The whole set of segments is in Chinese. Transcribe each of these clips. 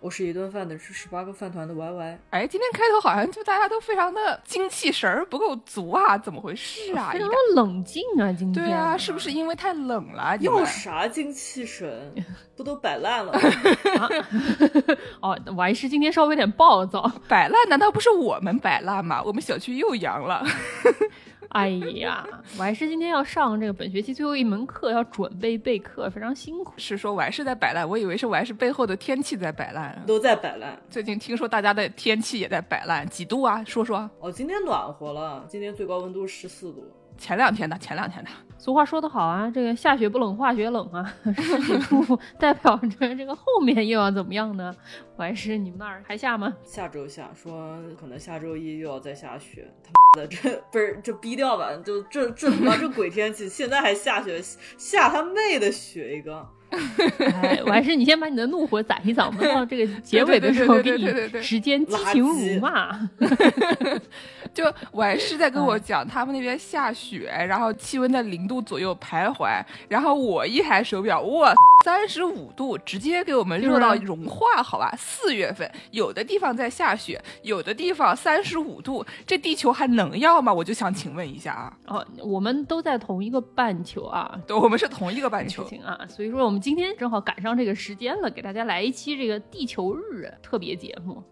我是一顿饭的吃十八个饭团的 Y Y。哎，今天开头好像就大家都非常的精气神儿不够足啊，怎么回事啊？非常的冷静啊，今天。对啊，是不是因为太冷了？要啥精气神？不都摆烂了？哦，还是今天稍微有点暴躁。摆烂？难道不是我们摆烂吗？我们小区又阳了。哎呀，我还是今天要上这个本学期最后一门课，要准备备课，非常辛苦。是说我还是在摆烂？我以为是我还是背后的天气在摆烂，都在摆烂。最近听说大家的天气也在摆烂，几度啊？说说。哦，今天暖和了，今天最高温度十四度。前两天的，前两天的。俗话说得好啊，这个下雪不冷，化雪冷啊，不代表着这个后面又要怎么样呢？还是你们那儿还下吗？下周下，说可能下周一又要再下雪。他妈的，这不是这逼掉吧？就这这他妈这鬼天气，现在还下雪，下他妹的雪一个！哎，我还是你先把你的怒火攒一攒，我们到这个结尾的时候给你时间激情辱骂。就我还是在跟我讲，他们那边下雪，然后气温在零度左右徘徊，然后我一台手表，哇，三十五度，直接给我们热到融化，好吧？四月份有的地方在下雪，有的地方三十五度，这地球还能要吗？我就想请问一下啊。哦，我们都在同一个半球啊，对，我们是同一个半球啊，所以说我们今天正好赶上这个时间了，给大家来一期这个地球日特别节目。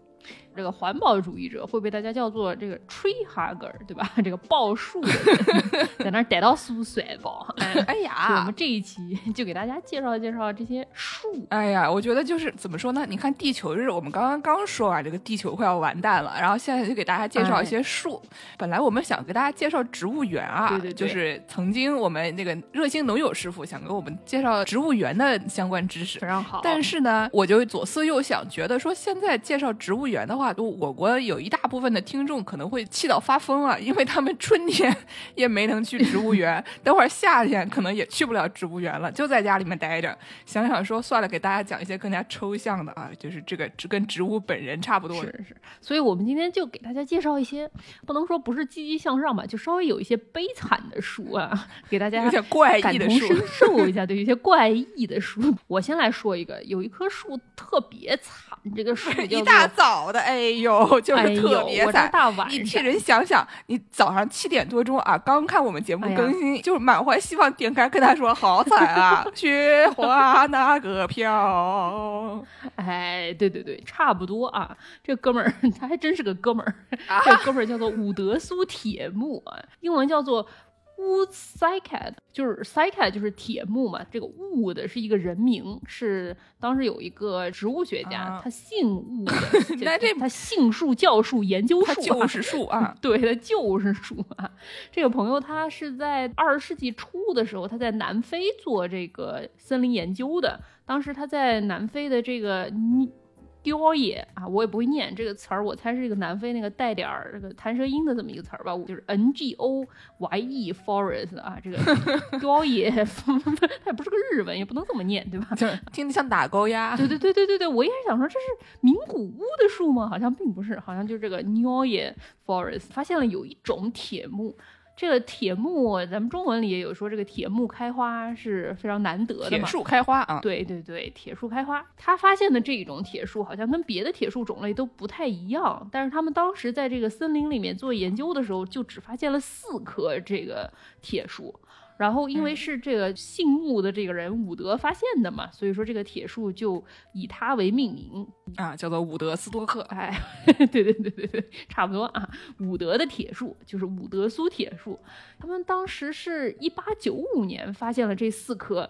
这个环保主义者会被大家叫做这个 tree hugger，对吧？这个抱树的人，在那逮到树甩抱。哎呀，我们这一期就给大家介绍介绍这些树。哎呀，我觉得就是怎么说呢？你看地球日，我们刚刚刚说完这个地球快要完蛋了，然后现在就给大家介绍一些树。本来我们想给大家介绍植物园啊，对对对，就是曾经我们那个热心农友师傅想给我们介绍植物园的相关知识，非常好。但是呢，我就左思右想，觉得说现在介绍植物园的话。我国有一大部分的听众可能会气到发疯啊，因为他们春天 也没能去植物园，等会儿夏天可能也去不了植物园了，就在家里面待着。想想说算了，给大家讲一些更加抽象的啊，就是这个跟植物本人差不多。是是，所以我们今天就给大家介绍一些，不能说不是积极向上吧，就稍微有一些悲惨的书啊，给大家有点怪异的书，感同身受一下，对一些怪异的书。我先来说一个，有一棵树特别惨，这个树一大早的，哎呦。就是特别惨，你替人想想，你早上七点多钟啊，刚看我们节目更新，就是满怀希望点开跟他说好惨啊，雪花那个飘。哎，对对对，差不多啊。这哥们儿他还真是个哥们儿，这哥们儿叫做伍德苏铁木啊，英文叫做。Wood Cycad 就是 Cycad 就是铁木嘛，这个 Wood 是一个人名，是当时有一个植物学家，他姓 Wood，那这他姓树教树研究树，就是树啊，对，他就是树啊。这个朋友他是在二十世纪初的时候，他在南非做这个森林研究的，当时他在南非的这个你。雕野啊，我也不会念这个词儿，我猜是一个南非那个带点儿这个弹舌音的这么一个词儿吧，就是 N G O Y E Forest 啊，这个 雕野，它也不是个日文，也不能这么念，对吧？听着像打高压。对对对对对对，我一开始想说这是名古屋的树吗？好像并不是，好像就是这个雕野 Forest 发现了有一种铁木。这个铁木，咱们中文里也有说，这个铁木开花是非常难得的嘛。铁树开花啊，对对对，铁树开花。他发现的这种铁树好像跟别的铁树种类都不太一样，但是他们当时在这个森林里面做研究的时候，就只发现了四棵这个铁树。然后，因为是这个姓穆的这个人伍德发现的嘛，所以说这个铁树就以他为命名啊，叫做伍德斯多克。哎，对对对对对，差不多啊。伍德的铁树就是伍德苏铁树。他们当时是一八九五年发现了这四棵，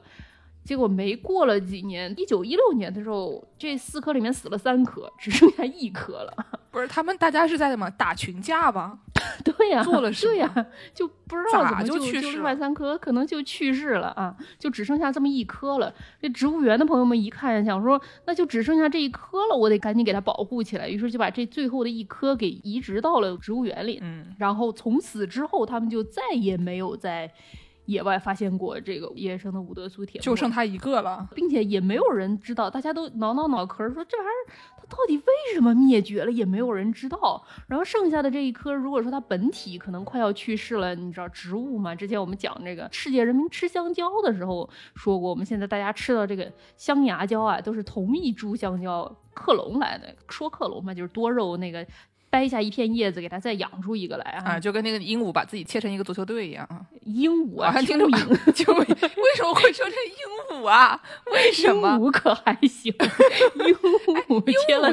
结果没过了几年，一九一六年的时候，这四棵里面死了三棵，只剩下一棵了。不是他们大家是在什么打群架吧？对呀，做了对呀，就不知道怎么就就另外三棵可能就去世了啊，就只剩下这么一棵了。这植物园的朋友们一看，想说那就只剩下这一棵了，我得赶紧给它保护起来。于是就把这最后的一棵给移植到了植物园里。嗯，然后从此之后，他们就再也没有在。野外发现过这个野生的伍德苏铁，就剩它一个了。并且也没有人知道，大家都挠挠脑壳说这玩意儿它到底为什么灭绝了，也没有人知道。然后剩下的这一颗，如果说它本体可能快要去世了，你知道植物嘛？之前我们讲这个世界人民吃香蕉的时候说过，我们现在大家吃到这个香牙蕉啊，都是同一株香蕉克隆来的。说克隆嘛，就是多肉那个。掰下一片叶子，给它再养出一个来啊！啊，就跟那个鹦鹉把自己切成一个足球队一样啊！鹦鹉啊，听着鹦 就为什么会说成鹦鹉啊？为什么？鹦鹉可还行？鹦鹉切了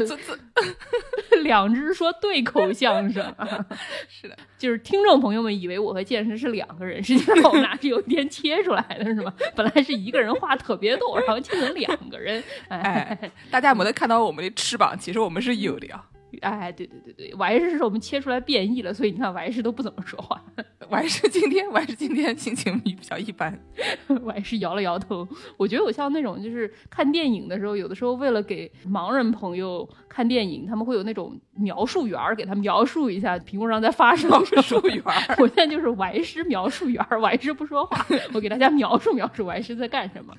两只说对口相声，是的，就是听众朋友们以为我和健身是两个人，实际上我们俩是有一天切出来的，是吗？本来是一个人话特别多，然后切成两个人。哎，大家有没有看到我们的翅膀？其实我们是有的呀。哎，对对对对，还是是我们切出来变异了，所以你看，还是都不怎么说话。还是今天，还是今天心情比较一般。还是摇了摇头。我觉得我像那种，就是看电影的时候，有的时候为了给盲人朋友看电影，他们会有那种描述员给他描述一下屏幕上在发生描述员。我现在就是还是描述员，还是不说话，我给大家描述描述还是在干什么。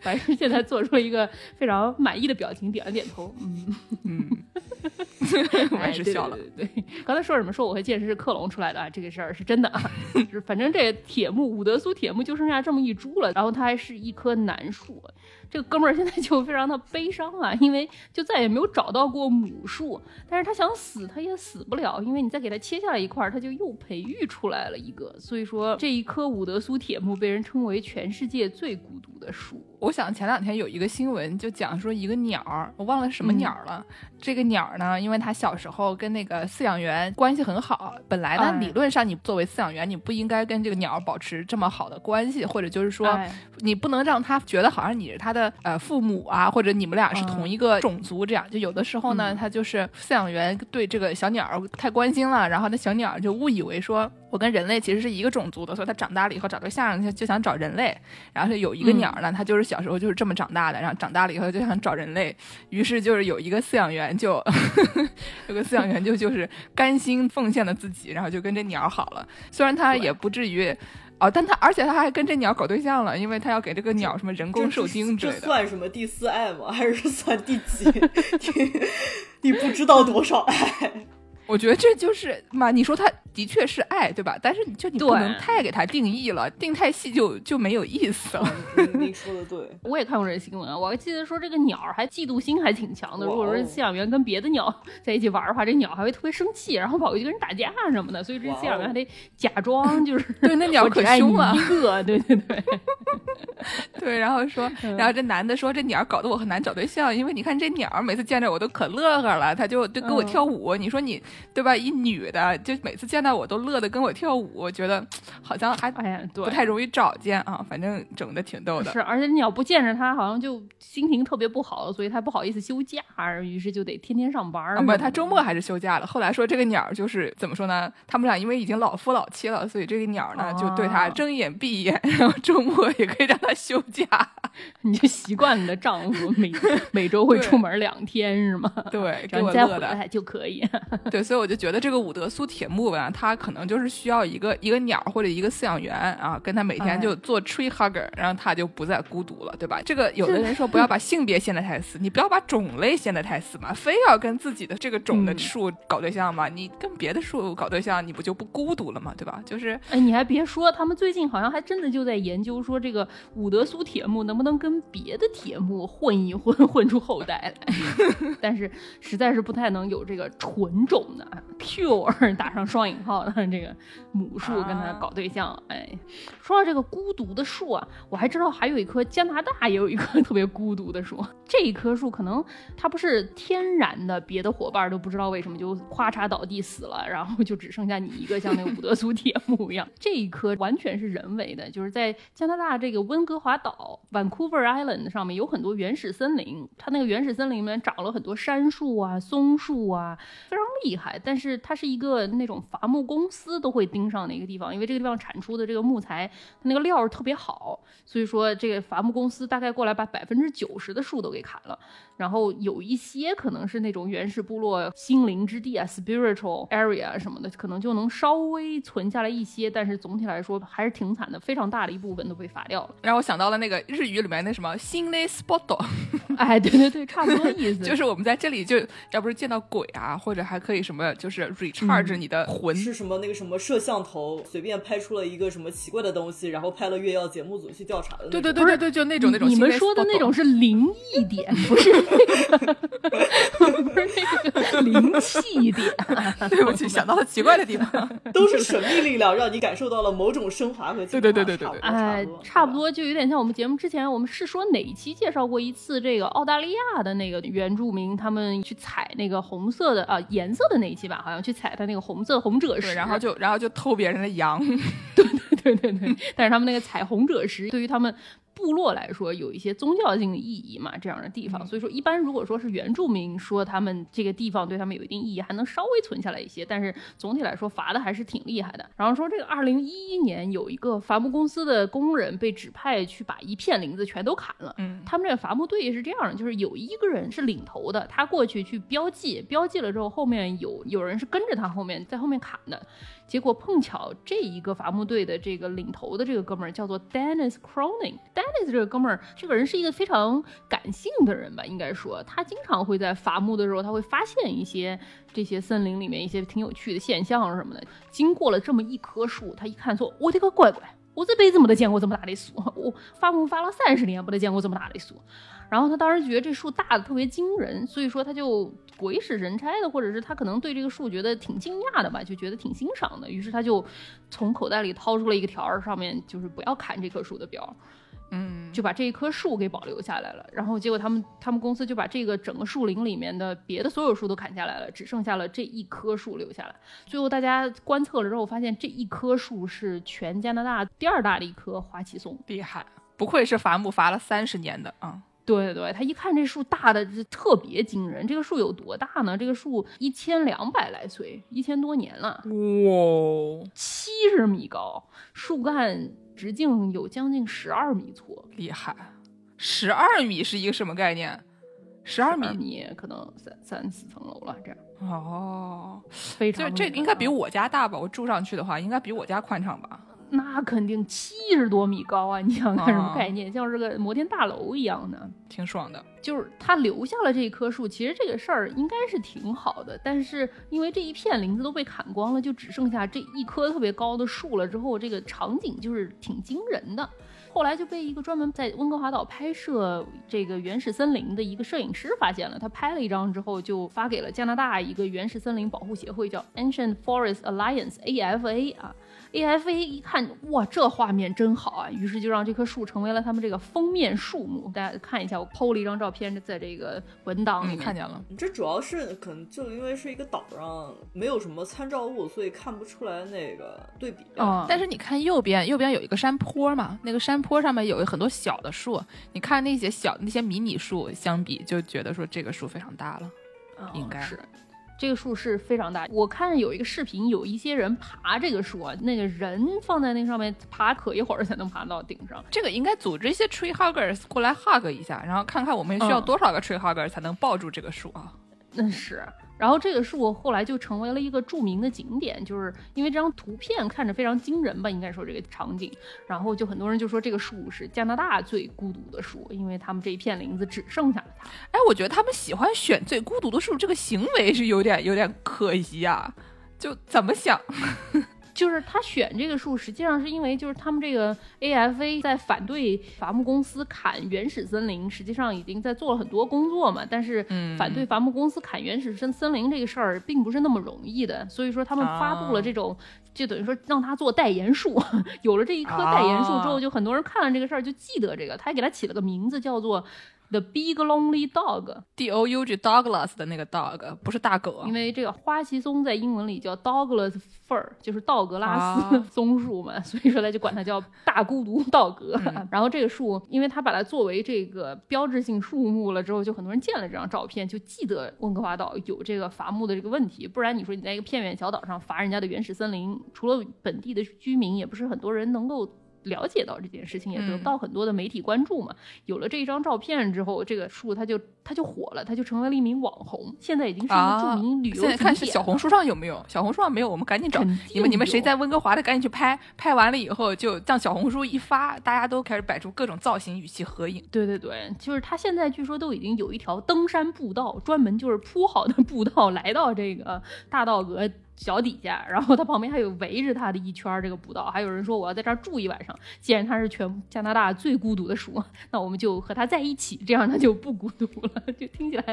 还是现在做出了一个非常满意的表情，点了点头。嗯嗯。我也是笑了。对，刚才说什么？说我和剑士是克隆出来的啊？这个事儿是真的啊。反正这铁木伍德苏铁木就剩下这么一株了，然后它还是一棵楠树。这个哥们儿现在就非常的悲伤啊，因为就再也没有找到过母树。但是他想死，他也死不了，因为你再给他切下来一块，他就又培育出来了一个。所以说，这一棵伍德苏铁木被人称为全世界最孤独的树。我想前两天有一个新闻，就讲说一个鸟儿，我忘了什么鸟了。这个鸟儿呢，因为它小时候跟那个饲养员关系很好，本来呢理论上你作为饲养员，你不应该跟这个鸟儿保持这么好的关系，或者就是说你不能让它觉得好像你是它的呃父母啊，或者你们俩是同一个种族这样。就有的时候呢，它就是饲养员对这个小鸟儿太关心了，然后那小鸟儿就误以为说我跟人类其实是一个种族的，所以它长大了以后找对象就就想找人类。然后有一个鸟儿呢，它就是。小时候就是这么长大的，然后长大了以后就想找人类，于是就是有一个饲养员就 有个饲养员就就是甘心奉献了自己，然后就跟这鸟好了。虽然他也不至于哦，但他而且他还跟这鸟搞对象了，因为他要给这个鸟什么人工受精之类的。算什么第四爱吗？还是算第几？你你不知道多少爱？我觉得这就是嘛，你说他的确是爱，对吧？但是就你不能太给他定义了，定太细就就没有意思了。你说的对，我也看过这新闻，我还记得说这个鸟儿还嫉妒心还挺强的。如果说饲养员跟别的鸟在一起玩的话，这鸟还会特别生气，然后跑过去跟人打架什么的。所以这饲养员还得假装就是对那鸟可凶了，一个对对对 对。然后说，然后这男的说这鸟搞得我很难找对象，因为你看这鸟每次见着我都可乐呵了，他就就跟我跳舞。你说你。对吧？一女的就每次见到我都乐得跟我跳舞，我觉得好像还哎呀不太容易找见啊。反正整的挺逗的。是，而且你要不见着她，好像就心情特别不好，所以她不好意思休假，于是就得天天上班。不，她周末还是休假了。后来说这个鸟就是怎么说呢？他们俩因为已经老夫老妻了，所以这个鸟呢就对她睁眼闭眼，然后周末也可以让她休假。你就习惯你的丈夫每每周会出门两天是吗？对，然后再回来就可以。对，所以我就觉得这个伍德苏铁木吧，他可能就是需要一个一个鸟或者一个饲养员啊，跟他每天就做 tree hugger，然后他就不再孤独了，对吧？这个有的人说 不要把性别限得太死，你不要把种类限得太死嘛，非要跟自己的这个种的树搞对象嘛？你跟别的树搞对象，你不就不孤独了嘛？对吧？就是，哎，你还别说，他们最近好像还真的就在研究说，这个伍德苏铁木能不能跟别的铁木混一混，混出后代来？但是实在是不太能有这个纯种的。pure 打上双引号的这个母树跟他搞对象，哎，说到这个孤独的树啊，我还知道还有一棵加拿大也有一棵 特别孤独的树。这一棵树可能它不是天然的，别的伙伴都不知道为什么就咔嚓倒地死了，然后就只剩下你一个，像那个伍德苏铁木一样。这一棵完全是人为的，就是在加拿大这个温哥华岛 Vancouver Island 上面有很多原始森林，它那个原始森林里面长了很多杉树啊、松树啊，非常厉。害，但是它是一个那种伐木公司都会盯上的一个地方，因为这个地方产出的这个木材，它那个料儿特别好，所以说这个伐木公司大概过来把百分之九十的树都给砍了。然后有一些可能是那种原始部落心灵之地啊，spiritual area 什么的，可能就能稍微存下来一些，但是总体来说还是挺惨的，非常大的一部分都被罚掉了。让我想到了那个日语里面那什么心内 spot，哎，对对对，差不多意思，就是我们在这里就要不是见到鬼啊，或者还可以什么，就是 recharge 你的魂。是什么那个什么摄像头随便拍出了一个什么奇怪的东西，然后拍了月曜节目组去调查的。对对对对对，就那种那种。你们说的那种是灵异点，不是？不是那个灵气一点，对不起，想到了奇怪的地方，都是神秘力量，让你感受到了某种升华和对对对对对对，哎，差不多。就有点像我们节目之前，我们是说哪一期介绍过一次这个澳大利亚的那个原住民，他们去采那个红色的啊颜色的那一期吧，好像去采他那个红色红赭石，然后就然后就偷别人的羊，对对对对对，但是他们那个采红赭石对于他们。部落来说有一些宗教性的意义嘛，这样的地方，所以说一般如果说是原住民说他们这个地方对他们有一定意义，还能稍微存下来一些，但是总体来说罚的还是挺厉害的。然后说这个二零一一年有一个伐木公司的工人被指派去把一片林子全都砍了，嗯，他们这个伐木队是这样的，就是有一个人是领头的，他过去去标记，标记了之后后面有有人是跟着他后面在后面砍的。结果碰巧这一个伐木队的这个领头的这个哥们儿叫做 Dennis Cronin。这个哥们儿，这个人是一个非常感性的人吧，应该说他经常会在伐木的时候，他会发现一些这些森林里面一些挺有趣的现象什么的。经过了这么一棵树，他一看说：“我的个乖乖，我这辈子没得见过这么大的树，我伐木伐了三十年，没得见过这么大的树。”然后他当时觉得这树大的特别惊人，所以说他就鬼使神差的，或者是他可能对这个树觉得挺惊讶的吧，就觉得挺欣赏的。于是他就从口袋里掏出了一个条儿，上面就是不要砍这棵树的标，嗯，就把这一棵树给保留下来了。然后结果他们他们公司就把这个整个树林里面的别的所有树都砍下来了，只剩下了这一棵树留下来。最后大家观测了之后发现，这一棵树是全加拿大第二大的一棵花旗松，厉害，不愧是伐木伐了三十年的啊。对对，他一看这树大的就特别惊人。这个树有多大呢？这个树一千两百来岁，一千多年了，哇，七十米高，树干直径有将近十二米粗，厉害！十二米是一个什么概念？十二米可能三三四层楼了，这样哦，非常这这应该比我家大吧？我住上去的话，应该比我家宽敞吧？那肯定七十多米高啊！你想看什么概念？像是个摩天大楼一样的，挺爽的。就是他留下了这一棵树，其实这个事儿应该是挺好的。但是因为这一片林子都被砍光了，就只剩下这一棵特别高的树了。之后这个场景就是挺惊人的。后来就被一个专门在温哥华岛拍摄这个原始森林的一个摄影师发现了。他拍了一张之后，就发给了加拿大一个原始森林保护协会，叫 Ancient Forest Alliance（AFA） 啊。AFA 一看，哇，这画面真好啊！于是就让这棵树成为了他们这个封面树木。大家看一下，我 PO 了一张照片，在这个文档里面看见了。这主要是可能就因为是一个岛上，没有什么参照物，所以看不出来那个对比。嗯，但是你看右边，右边有一个山坡嘛，那个山坡上面有很多小的树，你看那些小那些迷你树相比，就觉得说这个树非常大了，应该是。这个树是非常大，我看有一个视频，有一些人爬这个树啊，那个人放在那上面爬可一会儿才能爬到顶上。这个应该组织一些 tree huggers 过来 hug 一下，然后看看我们需要多少个 tree huggers 才能抱住这个树啊？那是。然后这个树后来就成为了一个著名的景点，就是因为这张图片看着非常惊人吧，应该说这个场景。然后就很多人就说这个树是加拿大最孤独的树，因为他们这一片林子只剩下了它。哎，我觉得他们喜欢选最孤独的树，这个行为是有点有点可疑啊，就怎么想？就是他选这个树，实际上是因为就是他们这个 AFA 在反对伐木公司砍原始森林，实际上已经在做了很多工作嘛。但是反对伐木公司砍原始森森林这个事儿并不是那么容易的，所以说他们发布了这种，就等于说让他做代言树。有了这一棵代言树之后，就很多人看了这个事儿就记得这个，他还给他起了个名字叫做。The Big Lonely Dog，D O U G Douglas 的那个 dog 不是大狗啊因，为这个花旗松在英文里叫 Douglas fir，就是道格拉斯啊松树嘛，所以说他就管它叫大孤独道格。嗯然后这个树，因为它把它作为这个标志性树木了之后，就很多人见了这张照片，就记得温哥华岛有这个伐木的这个问题。不然你说你在一个偏远小岛上伐人家的原始森林，除了本地的居民，也不是很多人能够。了解到这件事情，也得嗯到很多的媒体关注嘛。有了这一张照片之后，这个树它就它就火了，它就成为了一名网红，现在已经是一个啊著名旅游现在看是小红书上有没有？小红书上没有，我们赶紧找肯。你们你们谁在温哥华的，赶紧去拍。拍完了以后，就让小红书一发，大家都开始摆出各种造型与其合影。对对对，就是他现在据说都已经有一条登山步道，专门就是铺好的步道，来到这个大道阁脚底下，然后他旁边还有围着他的一圈儿这个步道，还有人说我要在这儿住一晚上。既然他是全加拿大最孤独的树，那我们就和他在一起，这样他就不孤独了。就听起来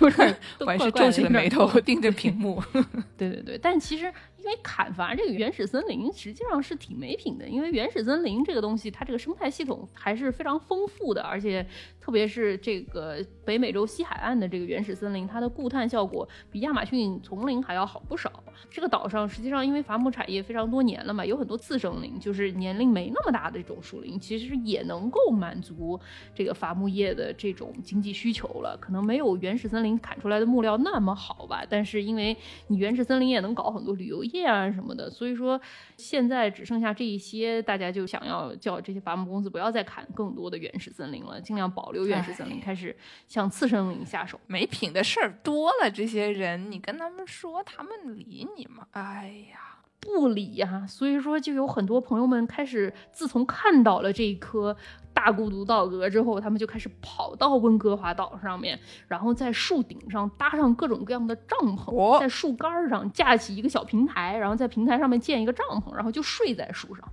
有点还 是皱起了眉头盯着屏幕。对对对，但其实因为砍伐这个原始森林实际上是挺没品的，因为原始森林这个东西，它这个生态系统还是非常丰富的，而且特别是这个北美洲西海岸的这个原始森林，它的固碳效果比亚马逊丛林还要好不少。这个岛上实际上因为伐木产业非常多年了嘛，有很多次生林，就是年龄没那么大的这种树林，其实也能够满足这个伐木业的这种经济需求了。可能没有原始森林砍出来的木料那么好吧，但是因为你原始森林也能搞很多旅游业啊什么的，所以说现在只剩下这一些，大家就想要叫这些伐木公司不要再砍更多的原始森林了，尽量保留原始森林，开始向次生林下手。没品的事儿多了，这些人你跟他们说，他们理你吗？哎呀，不理呀、所以说就有很多朋友们开始，自从看到了这一棵大孤独道格之后，他们就开始跑到温哥华岛上面，然后在树顶上搭上各种各样的帐篷，哦在树干上架起一个小平台，然后在平台上面建一个帐篷，然后就睡在树上。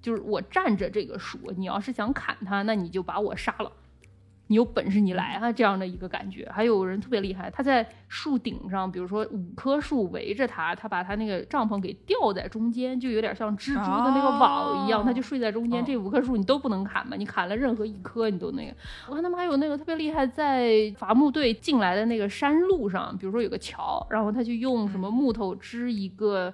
就是我站着这个树，你要是想砍它，那你就把我杀了。你有本事你来啊，这样的一个感觉。还有人特别厉害，他在树顶上，比如说五棵树围着他，他把他那个帐篷给吊在中间，就有点像蜘蛛的那个网一样，哦他就睡在中间。嗯这五棵树你都不能砍嘛，你砍了任何一棵你都那个。我看他们还有那个特别厉害，在伐木队进来的那个山路上，比如说有个桥，然后他就用什么木头支一个。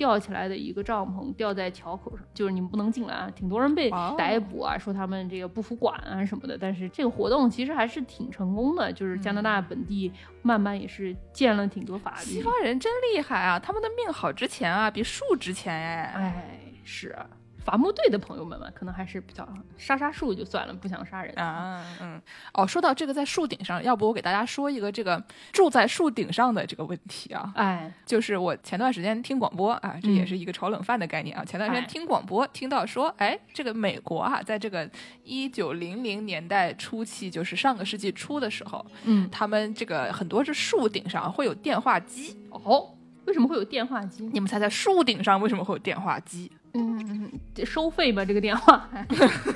吊起来的一个帐篷吊在桥口上，就是你们不能进来啊！挺多人被逮捕啊，说他们这个不服管啊什么的。但是这个活动其实还是挺成功的，就是加拿大本地慢慢也是建了挺多法律。西方人真厉害啊！他们的命好值钱啊，比树值钱哎。哎，是啊伐木队的朋友们嘛，可能还是比较杀杀树就算了，不想杀人。啊，嗯，哦，说到这个在树顶上，要不我给大家说一个这个住在树顶上的这个问题啊，哎，就是我前段时间听广播啊，这也嗯是一个炒冷饭的概念啊。前段时间哎听广播听到说，哎，这个美国啊，在这个一九零零年代初期，就是上个世纪初的时候，嗯，他们这个很多是树顶上会有电话机。哦，为什么会有电话机？你们猜猜树顶上为什么会有电话机？嗯，这收费吧？这个电话？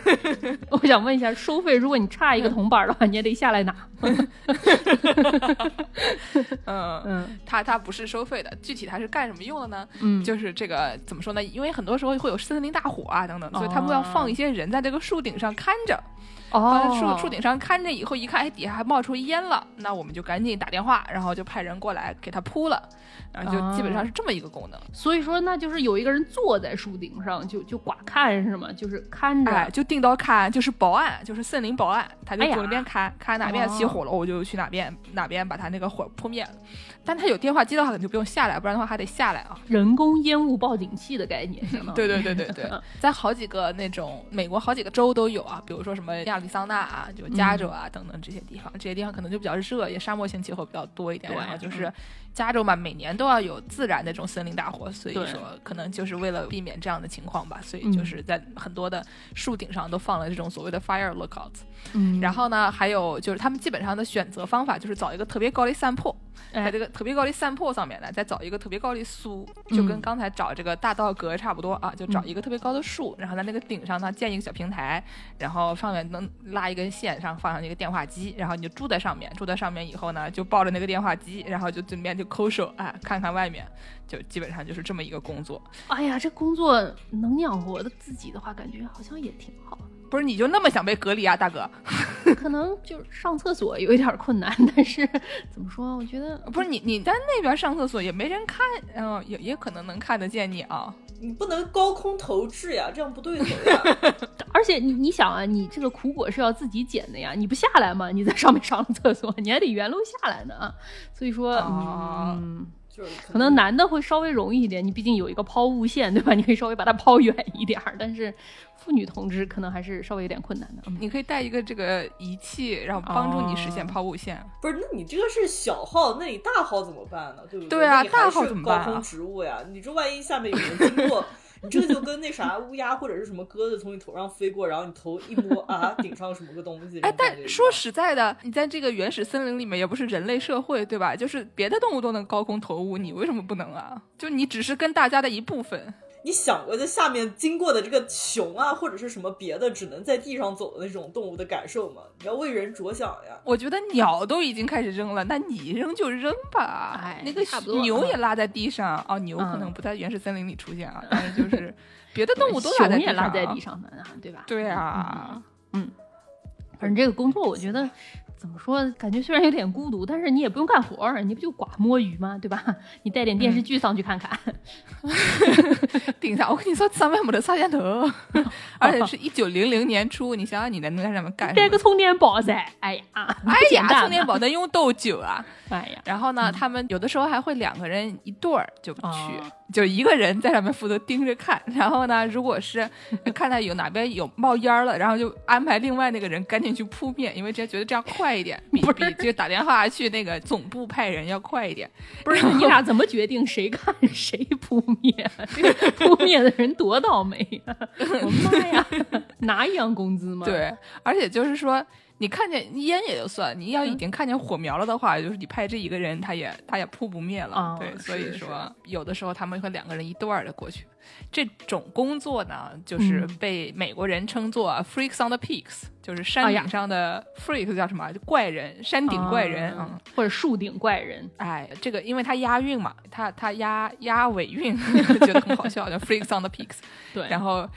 我想问一下，收费？如果你差一个铜板的话，你也得下来拿。嗯，嗯它它不是收费的，具体它是干什么用的呢？嗯，就是这个怎么说呢？因为很多时候会有森林大火啊等等，所以他们要放一些人在这个树顶上看着，放在哦，树树顶上看着以后，一看哎底下还冒出烟了，那我们就赶紧打电话，然后就派人过来给它扑了，然后就基本上是这么一个功能。所以说那就是有一个人坐在树顶上，就就寡看是吗？就是看着。哎，就定到看，就是保安，就是森林保安，他就坐那边看，看哪边起火了，我就去哪边哪边把他那个火扑灭了。但他有电话机的话，可能就不用下来，不然的话还得下来啊。人工烟雾报警器的概念，对对对对对，在好几个那种美国好几个州都有啊，比如说什么亚利桑那啊，就加州啊、等等这些地方，这些地方可能就比较热，也沙漠性气候比较多一点。然后就是加州嘛，每年都要有自然的这种森林大火，所以说可能就是为了避免这样的情况吧，所以嗯。就是在很多的树顶上都放了这种所谓的 fire lookouts。嗯，然后呢，还有就是他们基本上的选择方法就是找一个特别高的山坡，哎在这个特别高的山坡上面呢，再找一个特别高的树，就跟嗯。刚才找这个大道阁差不多啊，就找一个特别高的树，然后在那个顶上呢建一个小平台，然后上面能拉一根线，上放上一个电话机，然后你就住在上面，住在上面以后呢，就抱着那个电话机，然后就对面就抠手啊，看看外面，就基本上就是这么一个工作。哎呀，这工作能养活的自己的话，感觉好像也挺好。不是你就那么想被隔离啊，大哥？可能就是上厕所有一点困难，但是怎么说？我觉得不是你你在那边上厕所也没人看，嗯、也也可能能看得见你啊。你不能高空投掷呀，这样不对头呀。而且你你想啊，你这个苦果是要自己捡的呀，你不下来吗？你在上面上了厕所，你还得原路下来呢啊。所以说，哦嗯，就是可能男的会稍微容易一点，你毕竟有一个抛物线，对吧？你可以稍微把它抛远一点儿。但是妇女同志可能还是稍微有点困难的。嗯你可以带一个这个仪器，然后帮助你实现哦抛物线。不是，那你这个是小号，那你大号怎么办呢？对不对啊那你还大号是怎么办啊高空植物呀，你这万一下面有人经过，你这就跟那啥乌鸦或者是什么鸽子从你头上飞过，然后你头一摸啊，顶上什么个东西。哎，但说实在的，你在这个原始森林里面也不是人类社会，对吧？就是别的动物都能高空投物，你为什么不能啊？就你只是跟大家的一部分。你想过在下面经过的这个熊啊，或者是什么别的只能在地上走的那种动物的感受吗？你要为人着想呀。我觉得鸟都已经开始扔了，那你扔就扔吧。哎那个牛也拉在地上，哦，牛可能嗯不在原始森林里出现啊，但是就是别的动物都拉在地上、熊也拉在地。上呢，啊，对吧？对啊，嗯反正这个工作，我觉得怎么说，感觉虽然有点孤独，但是你也不用干活儿，你不就寡摸鱼吗？对吧？你带点电视剧上去看看。顶上，我跟你说，上面没得摄像头，而且是一九零零年初，你想想你能在上面干什么带个？充电宝噻，哎呀，哎呀，充电，宝能用多久啊？哎呀，然后呢，他们有的时候还会两个人一对儿就去，哦就一个人在上面负责盯着看。然后呢，如果是 看到有哪边有冒烟儿了，然后就安排另外那个人赶紧去扑灭，因为这觉得这样快一点，比不是比这个打电话去那个总部派人要快一点。不是你俩怎么决定谁看谁扑灭？这 个扑灭的人多倒霉呀、我妈呀，拿一样工资吗？对，而且就是说。你看见烟也就算，你要已经看见火苗了的话，就是你派这一个人，他也他也扑不灭了。哦对，所以是说有的时候他们会两个人一段儿的过去。这种工作呢，就是嗯被美国人称作 “freaks on the peaks”，就是山顶上的 freak 叫什么？就怪人，山顶怪人。啊嗯，或者树顶怪人，哎，这个因为它押韵嘛，它它押押尾韵，觉得很好笑，叫 “freaks on the peaks”。对，然后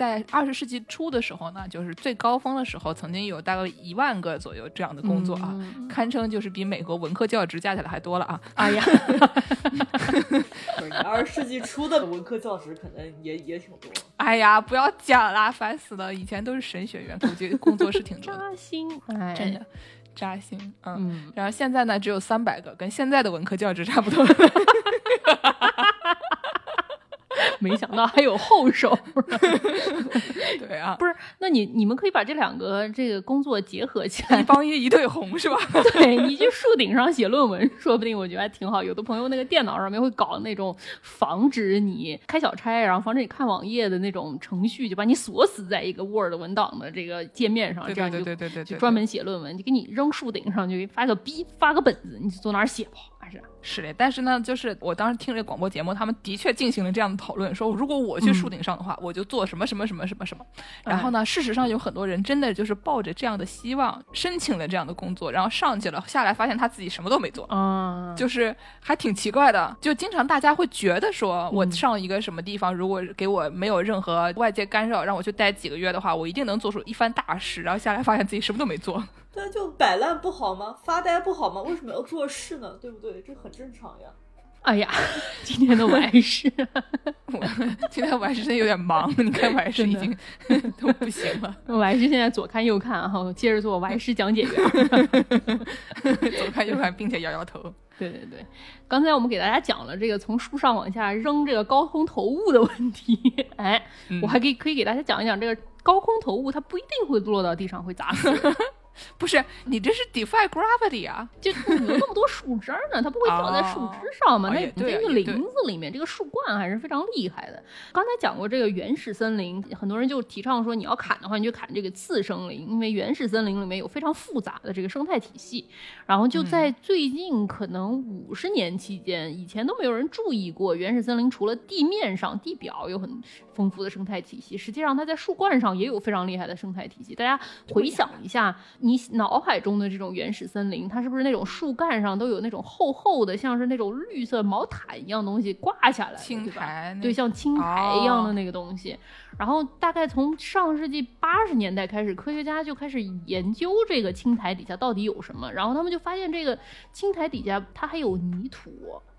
在二十世纪初的时候呢，就是最高峰的时候，曾经有大概一万个左右这样的工作啊，嗯堪称就是比美国文科教职加起来还多了啊。哎呀，不是你二十世纪初的文科教职，可能也也挺多。哎呀，不要讲啦，烦死了！以前都是神学院，估计工作是挺多的，扎心，哎，真的扎心。嗯，嗯，然后现在呢，只有三百个，跟现在的文科教职差不多。没想到还有后手。对啊，不是，那你你们可以把这两个这个工作结合起来一，帮一一对红是吧？对你去树顶上写论文，说不定我觉得还挺好。有的朋友那个电脑上面会搞那种防止你开小差，然后防止你看网页的那种程序，就把你锁死在一个 Word 文档的这个界面上，对对这样就对对对对，就专门写论文，就给你扔树顶上，就发个逼发个本子，你就坐那儿写吧，还是是的，但是呢，就是我当时听这个广播节目，他们的确进行了这样的讨论，说如果我去树顶上的话，我就做什么什么什么什么什么。然后呢，事实上有很多人真的就是抱着这样的希望申请了这样的工作，然后上去了，下来发现他自己什么都没做。啊，就是还挺奇怪的，就经常大家会觉得说，我嗯上一个什么地方，如果给我没有任何外界干扰，让我去待几个月的话，我一定能做出一番大事。然后下来发现自己什么都没做。对啊，就摆烂不好吗？发呆不好吗？为什么要做事呢？对不对？这很正常呀。哎呀，今天的我还是 我今天我还是真有点忙，你看我还是已经 都不行了，我还是现在左看右看哈，我接着做我还是讲解员。左看右看，并且摇摇头。对对对，刚才我们给大家讲了这个从树上往下扔这个高空投物的问题，哎，嗯我还可以可以给大家讲一讲这个高空投物，它不一定会落到地上会砸不是你这是 defy gravity 啊！就有那么多树枝儿呢，它不会掉在树枝上嘛？哦也那这个林子里面，这个树冠还是非常厉害的。刚才讲过这个原始森林，很多人就提倡说，你要砍的话，你就砍这个次生林，因为原始森林里面有非常复杂的这个生态体系。然后就在最近可能五十年期间，以前都没有人注意过，原始森林除了地面上地表有很丰富的生态体系，实际上它在树冠上也有非常厉害的生态体系。大家回想一下，你脑海中的这种原始森林，它是不是那种树干上都有那种厚厚的，像是那种绿色毛毯一样东西挂下来，青苔对，像青苔一样的哦那个东西。然后大概从上世纪八十年代开始，科学家就开始研究这个青苔底下到底有什么，然后他们就发现这个青苔底下它还有泥土。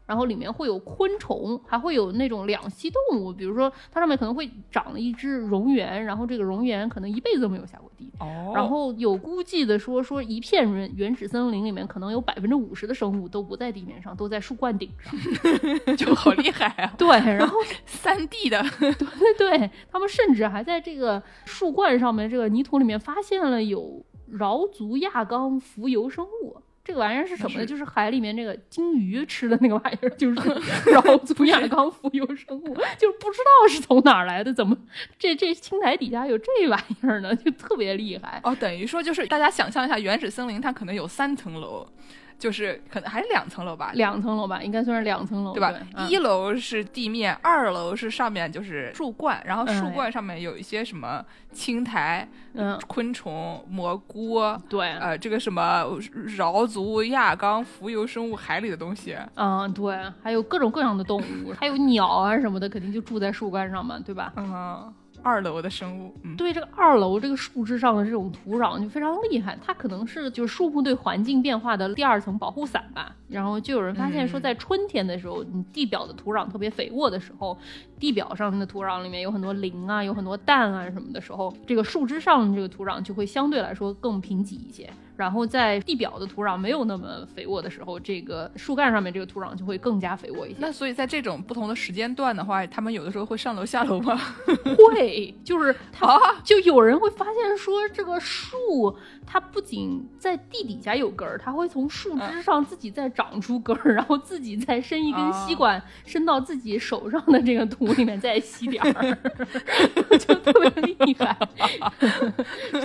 然后里面会有昆虫，还会有那种两栖动物，比如说它上面可能会长了一只蝾螈，然后这个蝾螈可能一辈子都没有下过地。哦，然后有估计的说，说一片原原始森林里面，可能有百分之五十的生物都不在地面上，都在树冠顶上。就好厉害啊，对，然后 三 D 的，对对，他们甚至还在这个树冠上面这个泥土里面发现了有饶足亚纲浮游生物。这个玩意儿是什么呢？就是海里面那个金鱼吃的那个玩意儿，就是 桡足亚纲浮游生物，就是不知道是从哪儿来的，怎么这这青苔底下有这玩意儿呢？就特别厉害。哦，等于说就是大家想象一下，原始森林它可能有三层楼，就是可能还是两层楼吧，两层楼吧，应该算是两层楼，对吧？嗯一楼是地面，二楼是上面就是树冠，然后树哎冠上面有一些什么青苔、嗯，昆虫、蘑菇，对，呃，这个什么桡足亚纲浮游生物，海里的东西。嗯，对，还有各种各样的动物，还有鸟啊什么的，肯定就住在树冠上嘛，对吧？嗯，二楼的生物，嗯，对这个二楼这个树枝上的这种土壤就非常厉害，它可能是就是树木对环境变化的第二层保护伞吧。然后就有人发现说，嗯在春天的时候，你地表的土壤特别肥沃的时候，地表上面的土壤里面有很多磷啊，有很多氮啊什么的时候，这个树枝上的这个土壤就会相对来说更贫瘠一些。然后在地表的土壤没有那么肥沃的时候，这个树干上面这个土壤就会更加肥沃一些。那所以在这种不同的时间段的话，他们有的时候会上楼下楼吗？会，就是它啊，就有人会发现说，这个树它不仅在地底下有根儿，它会从树枝上自己再长出根儿，然后自己再伸一根啊吸管伸到自己手上的这个土里面再吸点儿，就特别厉害。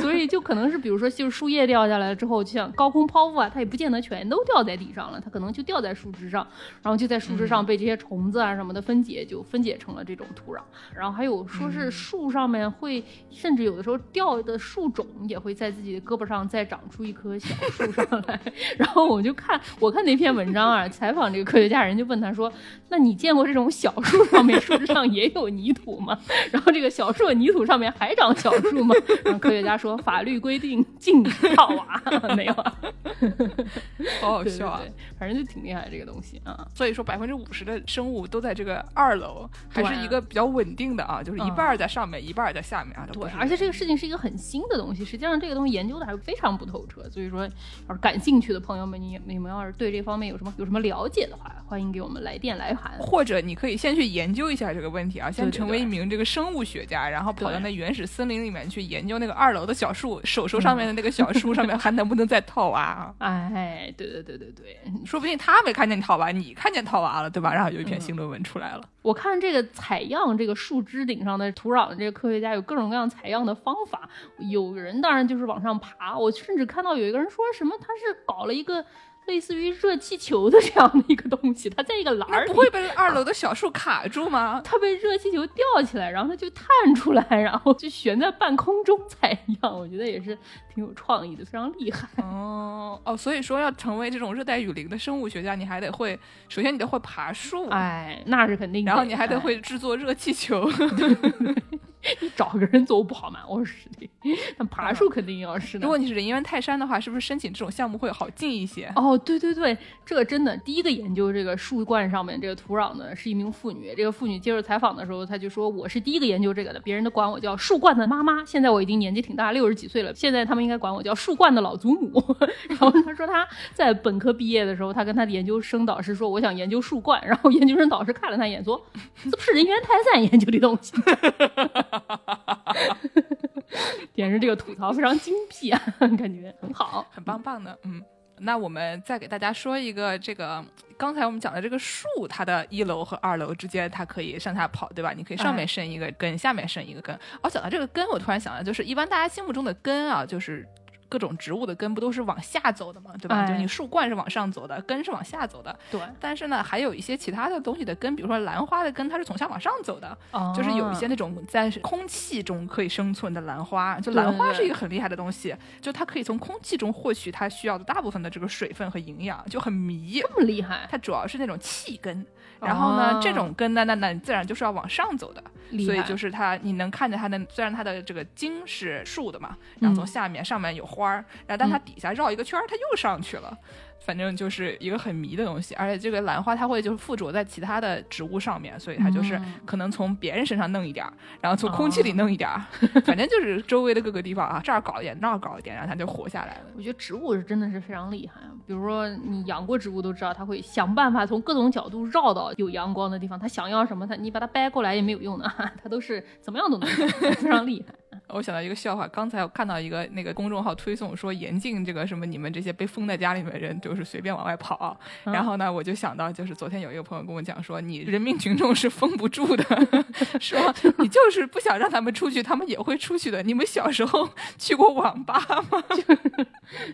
所以就可能是比如说，就是树叶掉下来之后，就像高空抛物啊，它也不见得全都掉在地上了，它可能就掉在树枝上，然后就在树枝上被这些虫子啊什么的分解，就分解成了这种土壤。然后还有说是树上面会，甚至有的时候掉的树种也会在自己的胳膊上再长出一棵小树上来。然后我就看我看那篇文章啊，采访这个科学家，人就问他说：“那你见过这种小树上面 树枝上也有泥土吗？然后这个小树的泥土上面还长小树吗？”然后科学家说：“法律规定禁止套娃，没有啊，好好笑啊！对对反正就挺厉害这个东西啊。所以说，百分之五十的生物都在这个二楼，还是一个比较稳定的啊，就是一嗯半在上面，一半在下面啊。对而且这个事情是一个很新的东西，实际上这个东西研究的还是非常不透彻，所以说要是感兴趣的朋友们，你你们要是对这方面有什么有什么了解的话，欢迎给我们来电来函。或者你可以先去研究一下这个问题啊，先成为一名这个生物学家，然后跑到那原始森林里面去研究那个二楼的小树，手手上面的那个小树上面 还能不能再套娃啊？哎，对对对对对，说不定他没看见套娃，你看见套娃了，对吧？然后有一篇嗯新论文出来了。我看这个采样这个树枝顶上的土壤的这个科学家有各种各样采样的方法，有人当然就是往上爬，我甚至看到有一个人说什么他是搞了一个。类似于热气球的这样的一个东西，它在一个篮儿里，不会被二楼的小树卡住吗？它被热气球吊起来，然后它就探出来，然后就悬在半空中采样，我觉得也是挺有创意的，非常厉害。哦哦，所以说要成为这种热带雨林的生物学家，你还得会，首先你得会爬树，哎，那是肯定的。然后你还得哎会制作热气球。你 找个人做不好吗？我说是的，但爬树肯定要是的。如果你是人猿泰山的话，是不是申请这种项目会好进一些？哦，对对对，这个真的，第一个研究这个树冠上面这个土壤的是一名妇女。这个妇女接受采访的时候，她就说：“我是第一个研究这个的，别人都管我叫树冠的妈妈。现在我已经年纪挺大，六十几岁了，现在他们应该管我叫树冠的老祖母。”然后她说她在本科毕业的时候，她跟她的研究生导师说：“我想研究树冠。”然后研究生导师看了她一眼说：“这不是人猿泰山研究的东西。” 简直这个吐槽非常精辟啊，感觉很好。很棒棒的，嗯。那我们再给大家说一个，这个刚才我们讲的这个树，它的一楼和二楼之间，它可以上下跑，对吧？你可以上面哎伸一个根，下面伸一个根。哦，讲到这个根，我突然想到，就是一般大家心目中的根啊，就是各种植物的根不都是往下走的嘛，对吧？哎就你树冠是往上走的，根是往下走的。对，但是呢，还有一些其他的东西的根，比如说兰花的根，它是从下往上走的。哦就是有一些哦那种在空气中可以生存的兰花，就兰花是一个很厉害的东西，就它可以从空气中获取它需要的大部分的这个水分和营养，就很迷。这么厉害，它主要是那种气根，然后呢，哦这种根呢，那那自然就是要往上走的，所以就是它，你能看见它的，虽然它的这个茎是竖的嘛，然后从嗯下面、上面有花儿，然后但它嗯。底下绕一个圈儿，它又上去了。反正就是一个很迷的东西，而且这个兰花它会就是附着在其他的植物上面，所以它就是嗯可能从别人身上弄一点儿，然后从空气里哦弄一点儿，反正就是周围的各个地方啊，这儿搞一点，那儿搞一点，然后它就活下来了。我觉得植物是真的是非常厉害。比如说你养过植物都知道，它会想办法从各种角度绕到有阳光的地方。它想要什么，它你把它掰过来也没有用的，它都是怎么样都能弄，非常厉害。我想到一个笑话，刚才我看到一个那个公众号推送说严禁这个什么你们这些被封在家里面的人就是随便往外跑，嗯然后呢我就想到就是昨天有一个朋友跟我讲说你人民群众是封不住的，说 你就是不想让他们出去，他们也会出去的。你们小时候去过网吧吗？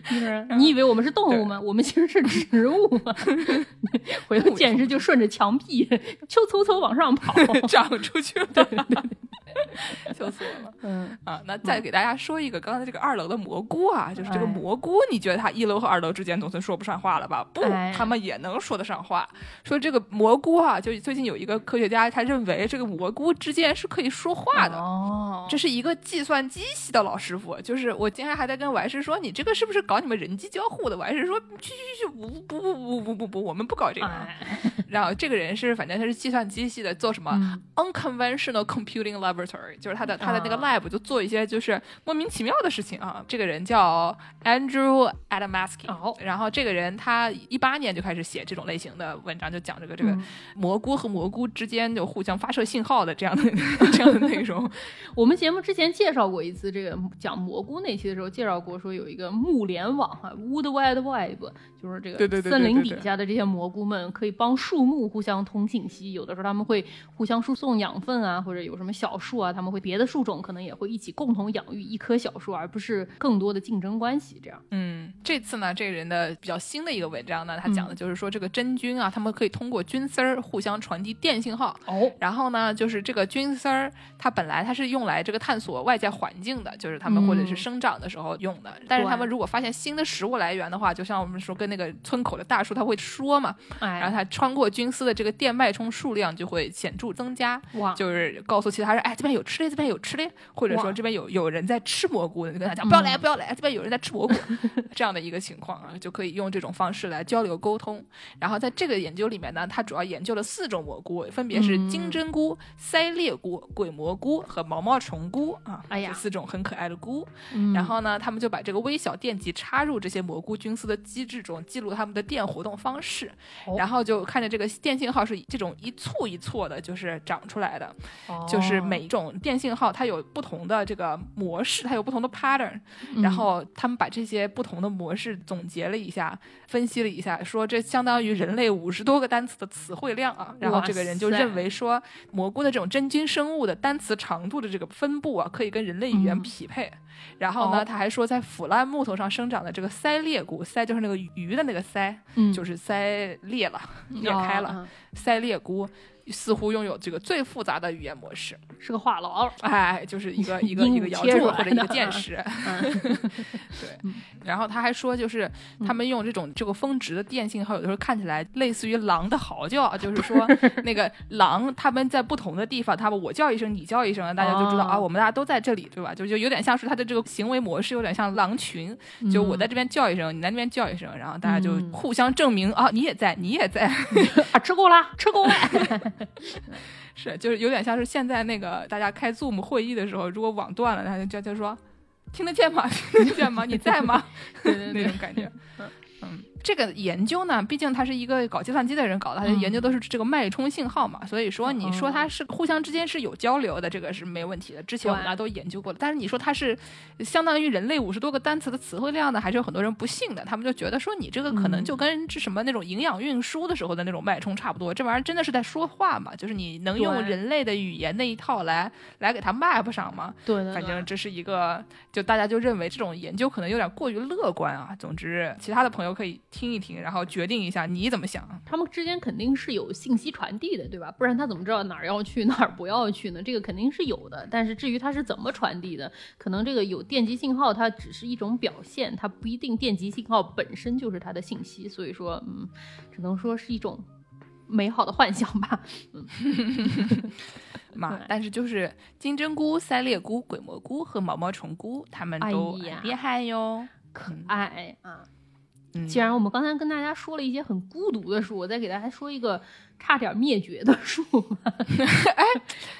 就是你以为我们是动物吗？我们其实是植物嘛。回头见识就顺着墙壁嗖嗖嗖往上跑。长出去了，笑死我了。嗯，啊，那再给大家说一个刚才这个二楼的蘑菇啊，就是这个哎蘑菇，你觉得它一楼和二楼之间总算说不上话了吧？不哎，他们也能说得上话。说这个蘑菇啊，就最近有一个科学家，他认为这个蘑菇之间是可以说话的。哦，这是一个计算机系的老师傅，就是我今天还在跟我还是说，你这个是不是搞你们人机交互的？我还是说，去去去，不不不不不不不，我们不搞这个。哎，然后这个人是，反正他是计算机系的，做什么、嗯 unconventional computing laboratory，就是他的他的那个啊 lab 就做一些就是莫名其妙的事情啊。这个人叫 Andrew Adamaski，、哦然后这个人他一八年就开始写这种类型的文章，就讲这个这个嗯蘑菇和蘑菇之间就互相发射信号的这样的这样的内容。我们节目之前介绍过一次这个讲蘑菇那期的时候，介绍过说有一个木联网哈，Wood Wide Web，就是这个森林底下的这些蘑菇们可以帮树木互相通信息，有的时候他们会互相输送养分啊，或者有什么小树啊，他们会别的树种可能也会一起共同养育一棵小树，而不是更多的竞争关系这样。嗯，这次呢，这个人的比较新的一个文章呢，他讲嗯的就是说这个真菌啊，他们可以通过菌丝儿互相传递电信号。哦，然后呢，就是这个菌丝儿，它本来它是用来这个探索外界环境的，就是他们或者是嗯生长的时候用的。但是他们如果发现新的食物来源的话，就像我们说跟那个村口的大树，它会说嘛，哎，然后它穿过菌丝的这个电脉冲数量就会显著增加。哇，就是告诉其他人，哎，这边有吃的，这边有吃的，或者说这边有有人在吃蘑菇，你跟他讲不要来嗯不要来，这边有人在吃蘑菇，这样的一个情况啊，就可以用这种方式来交流沟通。然后在这个研究里面呢，他主要研究了四种蘑菇，分别是嗯金针菇、鳃裂菇、鬼蘑菇和毛毛虫菇啊，哎呀这四种很可爱的菇。嗯然后呢，他们就把这个微小电极插入这些蘑菇菌丝的机制中，记录它们的电活动方式，哦然后就看着这个电信号是这种一簇一簇的，就是长出来的。就是哦每一种电信号它有不同的这个模式，它有不同的 pattern，、嗯然后他们把这些不同的模式总结了一下，分析了一下，说这相当于人类五十多个单词的词汇量啊。然后这个人就认为说，蘑菇的这种真菌生物的单词长度的这个分布啊，可以跟人类语言嗯匹配。然后呢，哦他还说，在腐烂木头上生长的这个鳃裂菇，鳃就是那个鱼的那个鳃，嗯就是鳃裂了，裂开了。哦鳃裂菇似乎拥有这个最复杂的语言模式。是个话痨，哎，就是一个 一个一个摇切出来柱或者一个的箭矢，嗯对。然后他还说，就是他们用这种这个峰值的电信号，有的时候看起来类似于狼的嚎叫，就是说 那个狼他们在不同的地方，他们我叫一声，你叫一声，大家就知道、哦啊，我们大家都在这里，对吧？就就有点像是他的这个行为模式，有点像狼群，就我在这边叫一声，你在那边叫一声，然后大家就嗯互相证明啊，你也在，你也在。啊，吃够啦，吃够了。是，就是有点像是现在那个大家开 Zoom 会议的时候，如果网断了，他就叫就说听得见吗？听得见吗？你在吗？对对那种感觉。嗯，这个研究呢，毕竟它是一个搞计算机的人搞的，他的研究都是这个脉冲信号嘛，所以说你说哦它是互相之间是有交流的，这个是没问题的。之前我们对大家都研究过了，但是你说它是相当于人类五十多个单词的词汇量呢，还是有很多人不信的，他们就觉得说你这个可能嗯就跟这什么那种营养运输的时候的那种脉冲差不多，这玩意儿真的是在说话嘛？就是你能用人类的语言那一套来来给它 map 上吗？对对反正这是一个，就大家就认为这种研究可能有点过于乐观啊。总之，其他的朋友可以听一听，然后决定一下你怎么想。他们之间肯定是有信息传递的，对吧？不然他怎么知道哪儿要去哪儿不要去呢？这个肯定是有的。但是至于它是怎么传递的，可能这个有电极信号，它只是一种表现，它不一定电极信号本身就是它的信息。所以说，嗯，只能说是一种美好的幻想吧。嗯 嘛对，但是就是金针菇、塞裂菇、鬼蘑菇和毛毛虫菇，他们都哎呀很厉害哟。可爱啊！嗯既然我们刚才跟大家说了一些很孤独的树，我再给大家说一个差点灭绝的书吧。哎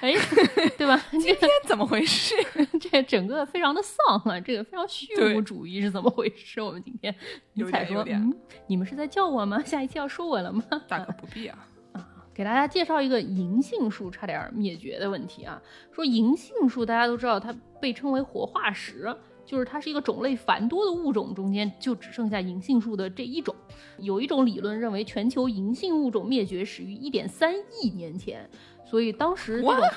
哎，对吧？今天怎么回事？这整个非常的丧啊，这个非常虚无主义是怎么回事？我们今天有尼采说，点你们是在叫我吗？下一期要说我了吗？大可不必啊。给大家介绍一个银杏树差点灭绝的问题啊。说银杏树，大家都知道它被称为活化石，就是它是一个种类繁多的物种，中间就只剩下银杏树的这一种。有一种理论认为，全球银杏物种灭绝始于1.3亿年前，所以当时这种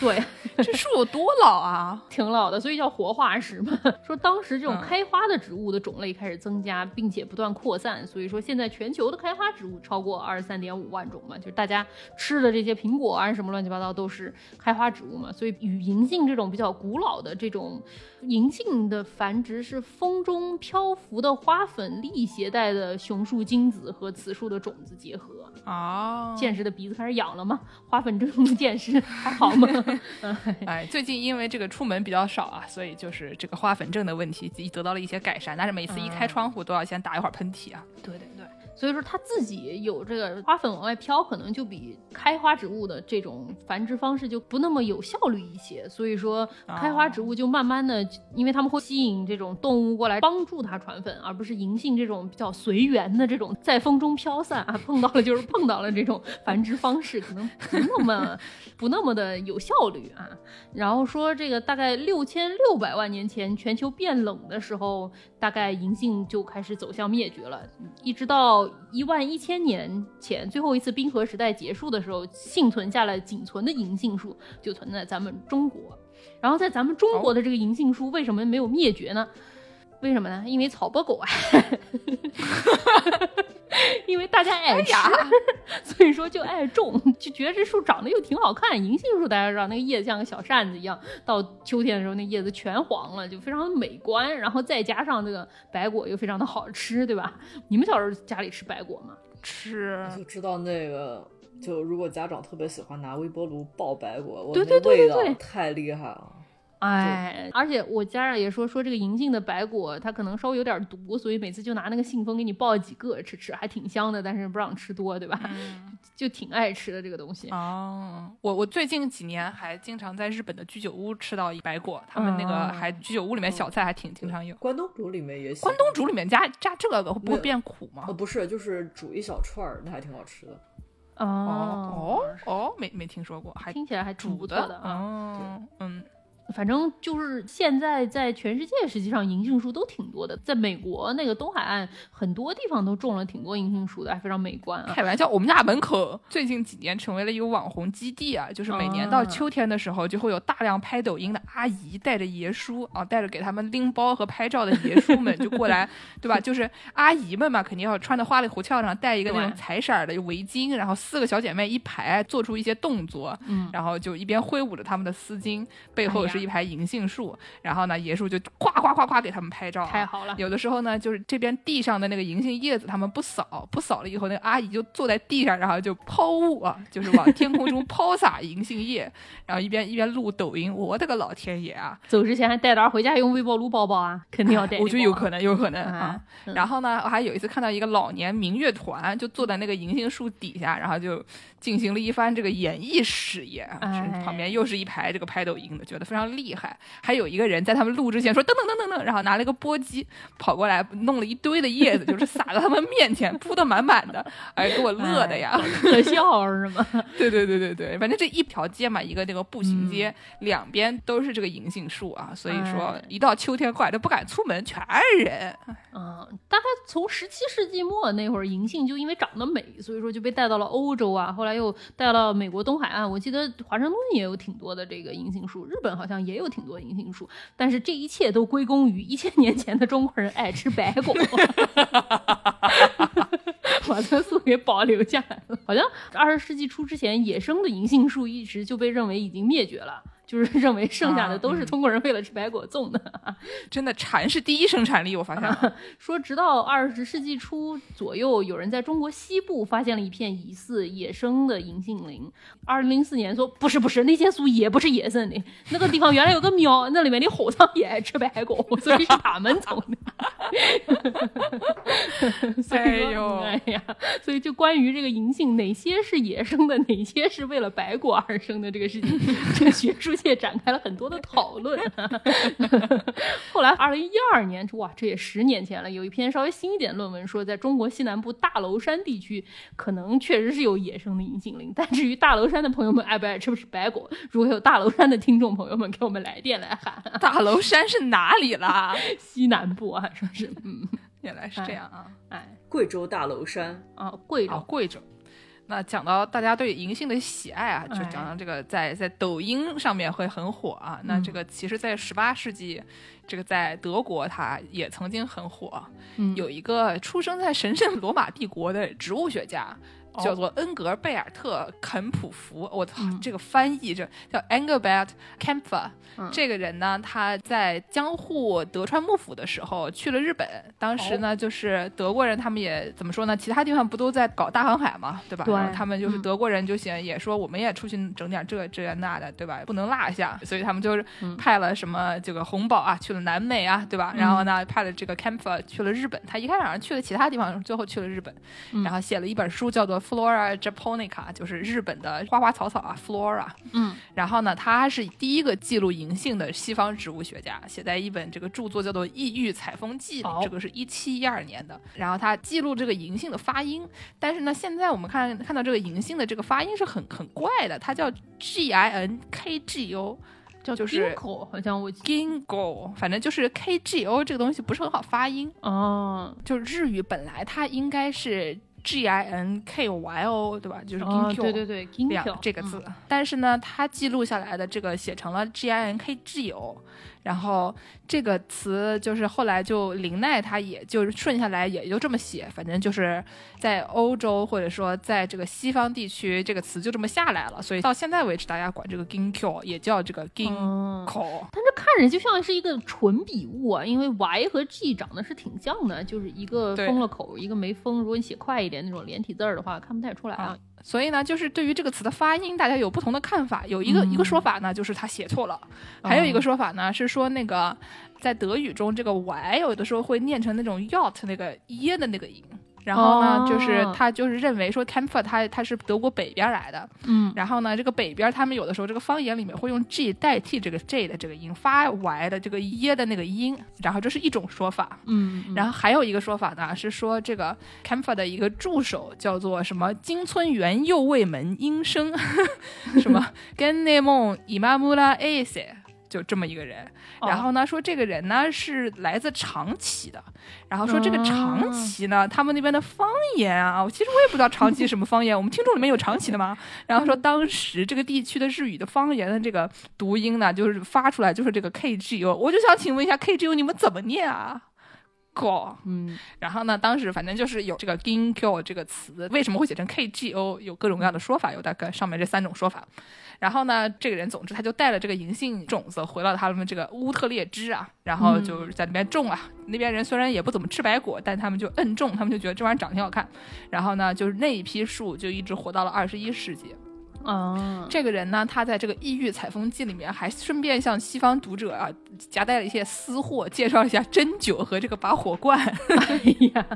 对。这树有多老啊？挺老的，所以叫活化石嘛。说当时这种嗯开花的植物的种类开始增加，并且不断扩散，所以说现在全球的开花植物超过二十三点五万种嘛，就是大家吃的这些苹果啊什么乱七八糟都是开花植物嘛。所以与银杏这种比较古老的这种银杏的繁殖是风中漂浮的花粉粒携带的雄树精子和雌树的种子结合。哦，见识的鼻子开始痒了吗？花粉症的见识还好吗？哎，最近因为这个出门比较少啊，所以就是这个花粉症的问题得到了一些改善。但是每次一开嗯窗户都要先打一会儿喷嚏啊。对对对，所以说它自己有这个花粉往外飘，可能就比开花植物的这种繁殖方式就不那么有效率一些。所以说，开花植物就慢慢的，因为它们会吸引这种动物过来帮助它传粉，而不是银杏这种比较随缘的这种在风中飘散啊，碰到了就是碰到了这种繁殖方式，可能不那么不那么的有效率啊。然后说这个大概六千六百万年前，全球变冷的时候，大概银杏就开始走向灭绝了，一直到一万一千年前最后一次冰河时代结束的时候，幸存下来仅存的银杏树就存在咱们中国。然后在咱们中国的这个银杏树为什么没有灭绝呢？为什么呢？因为草包狗啊，因为大家爱吃，所以说就爱种，就觉得这树长得又挺好看。银杏树大家知道，那个叶子像个小扇子一样，到秋天的时候那叶子全黄了，就非常的美观。然后再加上这个白果又非常的好吃，对吧？你们小时候家里吃白果吗？吃就知道那个，就如果家长特别喜欢拿微波炉爆白果，我对那味道对对对对太厉害了。哎，而且我家长也说说这个银杏的白果，它可能稍微有点毒，所以每次就拿那个信封给你爆几个吃吃，还挺香的，但是不让吃多，对吧？就挺爱吃的这个东西。哦，我我最近几年还经常在日本的居酒屋吃到白果，他们那个嗯还居酒屋里面小菜还挺经常有。关东煮里面也喜关东煮里面加加这个会不会变苦吗哦，？不是，就是煮一小串儿，那还挺好吃的。哦哦哦，没没听说过，还听起来还挺煮不错的啊。哦，嗯，反正就是现在在全世界，实际上银杏树都挺多的。在美国那个东海岸，很多地方都种了挺多银杏树的，还非常美观啊。开玩笑，我们家门口最近几年成为了一个网红基地啊，就是每年到啊秋天的时候，就会有大量拍抖音的阿姨带着爷叔啊，带着给他们拎包和拍照的爷叔们就过来，对吧？就是阿姨们嘛，肯定要穿的花里胡哨上，戴一个那种彩色的围巾，然后四个小姐妹一排做出一些动作，嗯，然后就一边挥舞着他们的丝巾，背后哎呀是一排银杏树，然后呢，爷叔就夸夸夸夸给他们拍照、啊，太好了。有的时候呢，就是这边地上的那个银杏叶子，他们不扫，不扫了以后，那个阿姨就坐在地上，然后就抛物啊，就是往天空中 抛洒银杏叶，然后一边一边录抖音。我的个老天爷啊！走之前还带点回家用微波炉包包啊，肯定要带、我觉得有可能，有可能啊啊。嗯然后呢，我还有一次看到一个老年民乐团，就坐在那个银杏树底下，然后就进行了一番这个演艺事业啊。哎旁边又是一排这个拍抖音的，觉得非常常厉害。还有一个人在他们录之前说噔噔噔噔噔，然后拿了一个簸箕跑过来，弄了一堆的叶子，就是撒到他们面前，铺的满满的，哎，给我乐的呀！可笑是吗？对对对对对，反正这一条街嘛，一个那个步行街，两边都是这个银杏树啊，所以说哎一到秋天过来都不敢出门，全是人。嗯，大概从十七世纪末那会儿，银杏就因为长得美，所以说就被带到了欧洲啊，后来又带到美国东海岸。我记得华盛顿也有挺多的这个银杏树，日本好像也有挺多银杏树，但是这一切都归功于一千年前的中国人爱吃白果。把它树给保留下来了。好像二十世纪初之前，野生的银杏树一直就被认为已经灭绝了，就是 认为剩下的都是中国人为了吃白果种的。真的，蝉是第一生产力，我发现了。说直到二十世纪初左右，有人在中国西部发现了一片疑似野生的银杏林。二零零四年说不是不是，那些树也不是野生的，那个地方原来有个庙，那里面的和尚也爱吃白果，所以是他们种的。所以说哎呦哎呀，所以就关于这个银杏哪些是野生的，哪些是为了白果而生的这个事情，这个学术界展开了很多的讨论。后来，二零一二年，哇，这也十年前了，有一篇稍微新一点的论文说，在中国西南部大娄山地区，可能确实是有野生的银杏林。但至于大娄山的朋友们爱不爱吃不吃白果，如果有大娄山的听众朋友们，给我们来电来喊。大娄山是哪里啦？西南部啊，说是，嗯，原来是这样啊！哎，贵州大娄山，啊，贵州，啊，贵州。那讲到大家对银杏的喜爱啊，就哎讲到这个在在抖音上面会很火啊。那这个其实，在十八世纪，这个在德国它也曾经很火。嗯有一个出生在神圣罗马帝国的植物学家。叫做恩格贝尔特·肯普福，我操，嗯这个翻译这叫 Engelbert Kempfer、嗯这个人呢，他在江户德川幕府的时候去了日本，当时哦呢，就是德国人他们也怎么说呢？其他地方不都在搞大航海嘛，对吧？对然后他们就是嗯德国人就想也说我们也出去整点这这那的，对吧？不能落下，所以他们就是嗯派了什么这个红宝啊去了南美啊，对吧？嗯然后呢，派了这个 Kempfer 去了日本，他一开始好像去了其他地方，最后去了日本，嗯然后写了一本书叫做 Flora Japonica，就是日本的花花草草啊，Flora。嗯然后呢，他是第一个记录银杏的西方植物学家，写在一本这个著作叫做《异域采风记》里，这个是一七一二年的。然后他记录这个银杏的发音，但是呢，现在我们看看到这个银杏的这个发音是很很怪的，它叫 G I N K G O，叫就是 Ginkgo，好像我 Gingo，反正就是 K G O 这个东西不是很好发音。哦就是日语本来它应该是 G I N K Y O，对吧？就是哦，Ginkgo，、对对对两，Ginkgo 这个字，但是呢，它记录下来的这个写成了 G I N K G O，然后这个词就是后来就林奈他也就是顺下来也就这么写，反正就是在欧洲或者说在这个西方地区，这个词就这么下来了，所以到现在为止，大家管这个 Ginkgo 也叫这个 Ginkgo。嗯但是看着就像是一个纯笔误啊，因为 Y 和 G 长得是挺像的，就是一个封了口，一个没封。如果你写快一点那种连体字儿的话，看不太出来啊。所以呢，就是对于这个词的发音，大家有不同的看法。有一个、嗯一个说法呢，就是他写错了；还有一个说法呢，是说那个在德语中，这个 y 有的时候会念成那种 yacht 那个耶的那个音。然后呢，哦就是他就是认为说 c a m p f e r 他他是德国北边来的，嗯然后呢，这个北边他们有的时候这个方言里面会用 g 代替这个 j 的这个音，发 y 的这个耶的那个音，然后这是一种说法。嗯，然后还有一个说法呢，是说这个 c a m p f e r 的一个助手叫做什么金村元右卫门英生，什么跟内蒙伊玛穆拉 a s 就这么一个人。哦然后呢，说这个人呢是来自长崎的，然后说这个长崎呢，他们那边的方言啊，我其实我也不知道长崎什么方言，我们听众里面有长崎的吗？然后说当时这个地区的日语的方言的这个读音呢，就是发出来就是这个 K G U，我就想请问一下 K G U 你们怎么念啊？go，嗯然后呢，当时反正就是有这个 ginkgo 这个词，为什么会写成 K G O，有各种各样的说法，有大概上面这三种说法。然后呢，这个人总之他就带了这个银杏种子回到他们这个乌特列支啊，然后就是在那边种啊。那边人虽然也不怎么吃白果，但他们就摁种，他们就觉得这玩意儿长得挺好看。然后呢，就是那一批树就一直活到了二十一世纪。啊，这个人呢，他在这个《异域采风记》里面还顺便向西方读者啊夹带了一些私货，介绍一下针灸和这个拔火罐，哎呀，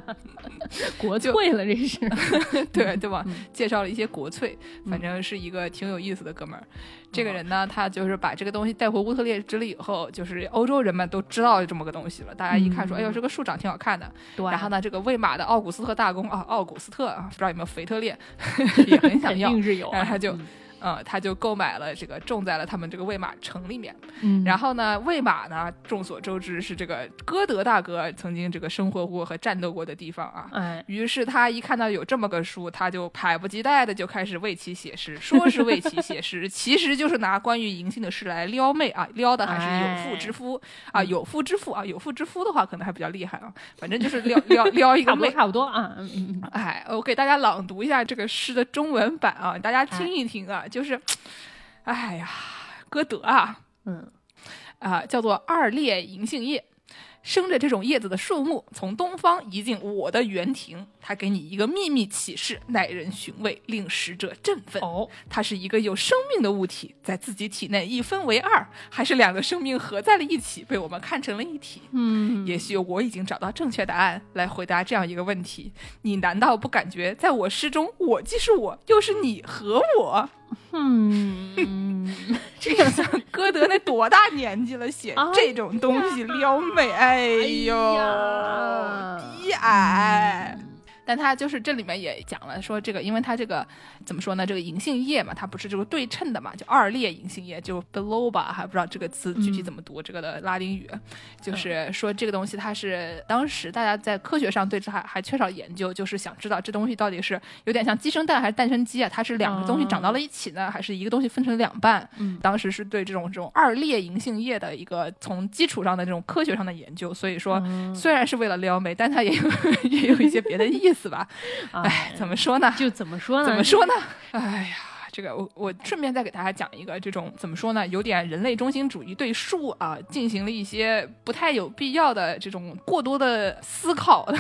国粹了这是，对对吧？介绍了一些国粹，反正是一个挺有意思的哥们儿。这个人呢，他就是把这个东西带回乌特列支了以后，就是欧洲人们都知道这么个东西了。大家一看说，哎呦，这个树长挺好看的。对，然后呢，这个魏玛的奥古斯特大公啊，奥古斯特啊，不知道有没有腓特烈，也很想要，肯定是有，然后他就。嗯，他就购买了这个，种在了他们这个魏玛城里面。嗯，然后呢，魏玛呢，众所周知是这个歌德大哥曾经这个生活过和战斗过的地方啊。哎，于是他一看到有这么个书，他就迫不及待的就开始为其写诗。说是为其写诗，其实就是拿关于银杏的诗来撩妹啊，撩的还是有妇之夫啊，有妇之夫啊，有妇之夫的话可能还比较厉害啊。反正就是撩撩撩一个妹，差不多啊。嗯嗯。哎，我给大家朗读一下这个诗的中文版啊，大家听一听啊。就是，哎呀，歌德啊，嗯，啊，叫做二裂银杏叶，生着这种叶子的树木从东方移进我的园庭，它给你一个秘密启示，耐人寻味，令使者振奋。哦，它是一个有生命的物体，在自己体内一分为二，还是两个生命合在了一起，被我们看成了一体？嗯，也许我已经找到正确答案来回答这样一个问题：你难道不感觉在我诗中，我既是我，又是你和我？嗯，这个像歌德那多大年纪了，写 这种东西撩妹，哎呦，低矮。但他就是这里面也讲了，说这个，因为它这个怎么说呢？这个银杏叶嘛，它不是这个对称的嘛，就二裂银杏叶，就 biloba，还不知道这个词具体怎么读，这个的拉丁语，就是说这个东西它是当时大家在科学上对这还还缺少研究，就是想知道这东西到底是有点像鸡生蛋还是蛋生鸡啊？它是两个东西长到了一起呢，还是一个东西分成两半？嗯，当时是对这种这种二裂银杏叶的一个从基础上的这种科学上的研究，所以说虽然是为了撩妹，但它也有 也有一些别的意思。是吧？哎，怎么说呢？就怎么说呢？怎么说呢？哎呀，这个我我顺便再给大家讲一个这种怎么说呢？有点人类中心主义对树啊进行了一些不太有必要的这种过多的思考的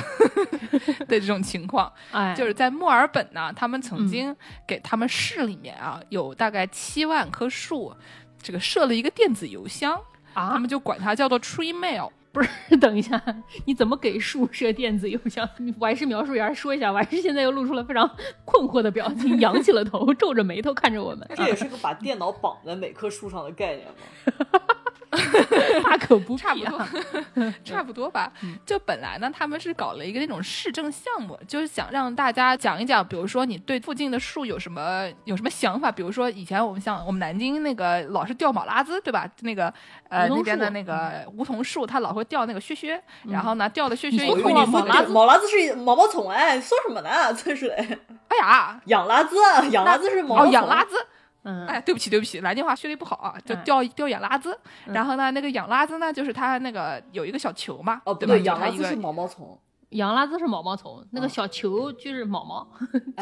的这种情况。哎，就是在墨尔本呢，他们曾经给他们市里面啊有大概七万棵树，这个设了一个电子邮箱啊，他们就管它叫做 Tree Mail。不是，等一下，你怎么给树设电子邮箱？我还是描述员说一下，我还是现在又露出了非常困惑的表情，扬起了头，皱着眉头看着我们。这也是个把电脑绑在每棵树上的概念吗？大可不差不多，差不多吧。就本来呢，他们是搞了一个那种市政项目，就是想让大家讲一讲，比如说你对附近的树有什么有什么想法。比如说以前我们像我们南京那个老是掉毛拉子，对吧？那个呃那边的那个梧桐树，它老会掉那个屑屑，然后呢掉的屑屑以后，毛拉子毛拉子是毛毛虫哎，说什么呢？真是的。哎呀，养拉子，养拉子是毛哦，养拉子。嗯，哎，对不起，对不起，南京话学的不好啊，就掉掉养拉子。然后呢，那个养拉子呢，就是它那个有一个小球嘛，哦，对吧？养拉子是毛毛虫，养拉子是毛毛虫，那个小球就是毛毛，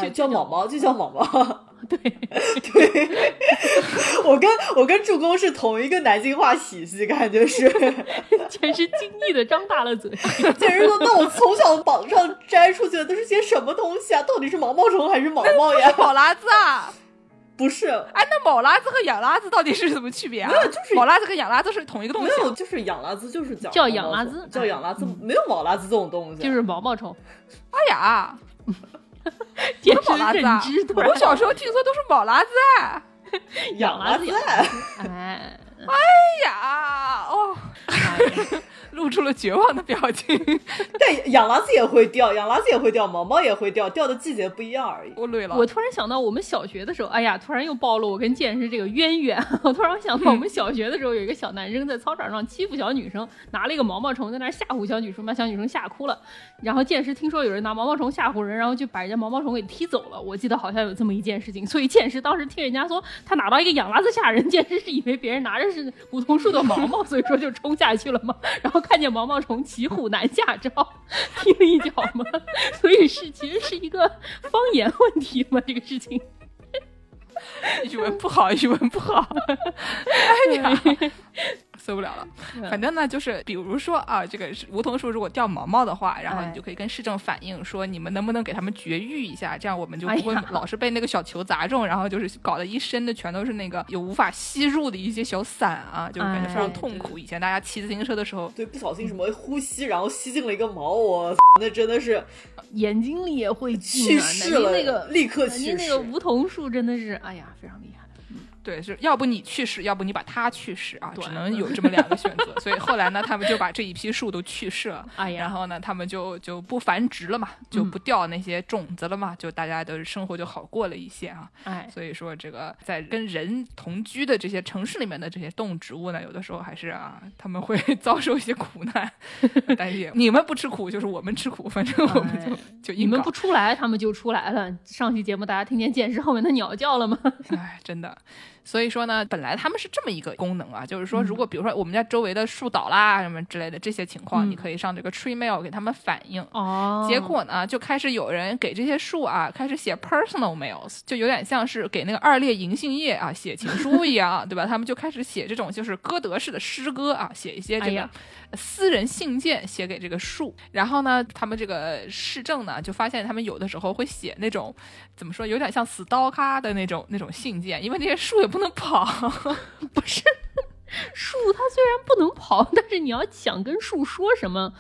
就叫毛毛，就叫毛毛。对对，我跟我跟助攻是同一个南京话体系，感觉是，简直惊异的张大了嘴。简直说，那我从小榜上摘出去的都是些什么东西啊？到底是毛毛虫还是毛毛呀？宝拉子啊！不是，哎，那毛拉子和养拉子到底是什么区别啊？没有，就是毛拉子和养拉子是同一个东西。没有，就是养拉子就是叫叫养拉子，叫养拉子，没有毛拉子这种东西，就是毛毛虫。哎呀，简直认知我小时候听说都是毛拉子，养拉子。哎，哎呀，哦。露出了绝望的表情，但养拉子也会掉，养拉子也会掉，毛毛也会掉，掉的季节不一样而已。我累了。我突然想到，我们小学的时候，哎呀，突然又暴露我跟剑师这个渊源。我突然想到，我们小学的时候有一个小男生在操场上欺负小女生，拿了一个毛毛虫在那吓唬小女生，把小女生吓哭了。然后剑师听说有人拿毛毛虫吓唬人，然后就把人家毛毛虫给踢走了。我记得好像有这么一件事情，所以剑师当时听人家说他拿到一个养拉子吓人，剑师是以为别人拿着是梧桐树的毛毛，所以说就冲下去了嘛。然后看见毛毛虫骑虎难下招，踢了一脚嘛，所以是其实是一个方言问题嘛，这个事情。语文不好，语文不好。哎呀，受不了了。嗯反正呢，就是比如说啊，这个梧桐树如果掉毛毛的话，然后哎你就可以跟市政反映说，你们能不能给他们绝育一下，这样我们就不会老是被那个小球砸中，然后就是搞得一身的全都是那个有无法吸入的一些小伞啊，就感觉非常哎痛苦。以前大家骑自行车的时候，对，不小心什么呼吸，然后吸进了一个毛，我那真的是眼睛里也会进去啊世了，那个立刻去世。那个梧桐树真的是，哎呀，非常厉害。对，是要不你去世，要不你把它去世啊，只能有这么两个选择。所以后来呢，他们就把这一批树都去世了。然后呢，他们就就不繁殖了嘛，就不掉那些种子了嘛，就大家的生活就好过了一些啊。哎，所以说，这个在跟人同居的这些城市里面的这些动植物呢，有的时候还是啊，他们会 遭受一些苦难。但是 你们不吃苦，就是我们吃苦，反正我们就、哎就你们不。出来，他们就出来了。上期节目大家听见剑士后面的鸟叫了吗？哎，真的。所以说呢，本来他们是这么一个功能啊，就是说，嗯如果比如说我们家周围的树倒啦什么之类的这些情况，嗯你可以上这个 Tree Mail 给他们反映。哦结果呢，就开始有人给这些树啊，开始写 personal mails，就有点像是给那个二裂银杏叶啊写情书一样，对吧？他们就开始写这种就是歌德式的诗歌啊，写一些这个哎私人信件写给这个树。然后呢，他们这个市政呢，就发现他们有的时候会写那种怎么说，有点像 stalker 的那种那种信件，因为那些树也不能跑。不是树，它虽然不能跑，但是你要想跟树说什么，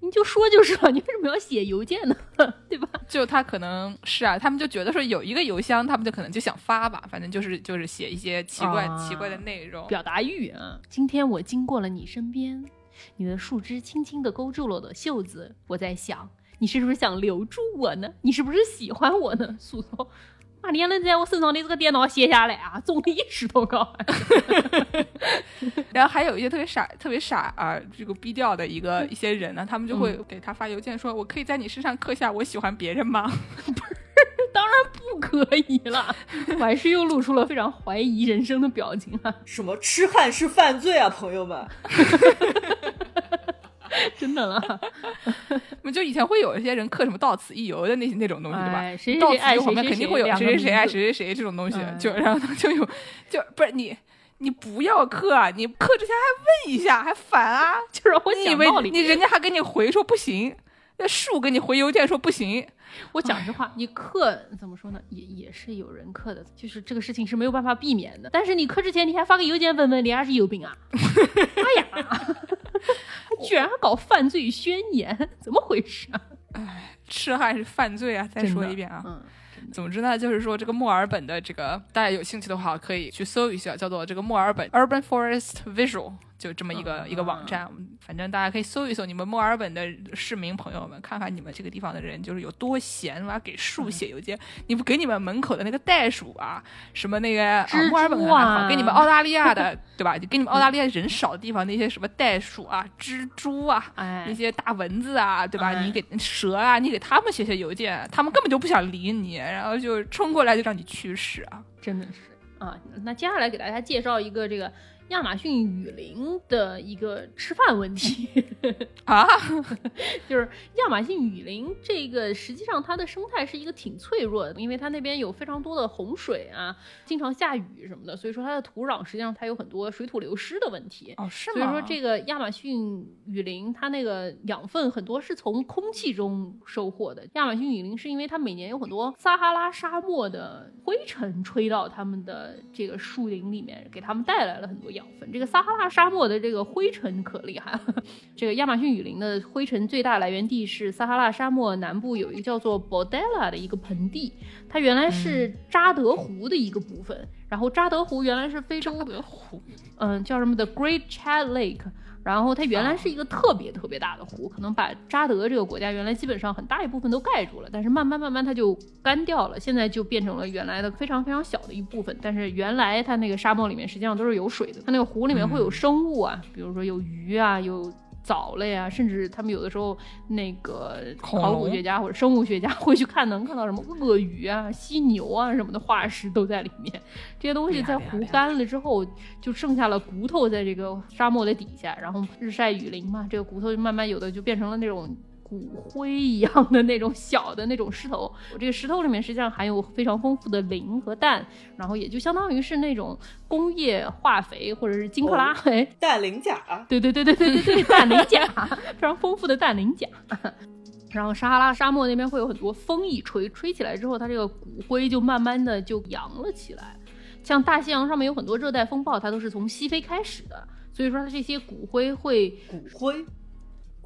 你就说就是了。你为什么要写邮件呢？对吧？就他可能是啊，他们就觉得说有一个邮箱，他们就可能就想发吧，反正就是就是写一些奇怪、啊奇怪的内容。表达欲啊！今天我经过了你身边，你的树枝轻轻地勾住了我的袖子，我在想，你是不是想留住我呢？你是不是喜欢我呢？树头，把你能在我身上的这个电脑卸下来啊，重力石头高。然后还有一些特别傻、特别傻啊，这个低调的一个一些人呢，他们就会嗯给他发邮件说：“我可以在你身上刻下我喜欢别人吗 当然不可以了，婉师又露出了非常怀疑人生的表情啊！什么痴汉是犯罪啊，朋友们！真的了，？” 我们就以前会有一些人刻什么“到此一游”的那那种东西，对吧？哎，谁谁到此谁爱谁一游旁肯定会有谁谁谁爱谁谁谁这种东西，嗯就然后他就有就不是你。你不要刻啊！你刻之前还问一下，还烦啊！就是我你以为想道理。你人家还给你回说不行，那树给你回邮件说不行，我讲实话，你刻怎么说呢？也也是有人刻的，就是这个事情是没有办法避免的。但是你刻之前，你还发个邮件问问你还是有病啊？哎呀，居然还搞犯罪宣言，怎么回事啊？痴汉是犯罪啊！再说一遍啊，嗯，总之呢，就是说这个墨尔本的这个，大家有兴趣的话可以去搜一下，叫做这个墨尔本 Urban Forest Visual，就这么一个、嗯一个网站。反正大家可以搜一搜，你们墨尔本的市民朋友们，看看你们这个地方的人就是有多闲，哇，给树写邮件。你不给你们门口的那个袋鼠啊，什么那个啊墨尔本还啊好，给你们澳大利亚的 对吧？就给你们澳大利亚人少的地方那些什么袋鼠啊、蜘蛛啊。那哎，些大蚊子啊，对吧？哎你给蛇啊，你给他们写写邮件，他们根本就不想理你，然后就冲过来就让你去世啊！真的是啊。那接下来给大家介绍一个这个亚马逊雨林的一个吃饭问题。啊，就是亚马逊雨林这个，实际上它的生态是一个挺脆弱的，因为它那边有非常多的洪水啊，经常下雨什么的，所以说它的土壤实际上它有很多水土流失的问题。哦，是吗？所以说，这个亚马逊雨林它那个养分很多是从空气中收获的。亚马逊雨林是因为它每年有很多撒哈拉沙漠的灰尘吹到它们的这个树林里面，给它们带来了很多养分。这个撒哈拉沙漠的这个灰尘可厉害了。这个亚马逊雨林的灰尘最大来源地是撒哈拉沙漠南部有一个叫做 Bordella 的一个盆地，它原来是扎德湖的一个部分。然后扎德湖原来是非洲的湖嗯，叫什么的 Great Chad Lake，然后它原来是一个特别特别大的湖，可能把扎德这个国家原来基本上很大一部分都盖住了，但是慢慢慢慢它就干掉了，现在就变成了原来的非常非常小的一部分。但是原来它那个沙漠里面实际上都是有水的，它那个湖里面会有生物啊，比如说有鱼啊，有。藻类啊，甚至他们有的时候那个考古学家或者生物学家会去看，能看到什么鳄鱼啊、犀牛啊什么的化石都在里面。这些东西在湖干了之后，就剩下了骨头在这个沙漠的底下，然后日晒雨淋嘛，这个骨头就慢慢有的就变成了那种骨灰一样的那种小的那种石头。我这个石头里面实际上含有非常丰富的磷和氮，然后也就相当于是那种工业化肥或者是金克拉肥。氮磷钾。对对对对对对对，氮磷钾，非常丰富的氮磷钾。然后撒哈拉沙漠那边会有很多风一吹，吹起来之后，它这个骨灰就慢慢的就扬了起来。像大西洋上面有很多热带风暴，它都是从西非开始的，所以说它这些骨灰会骨灰，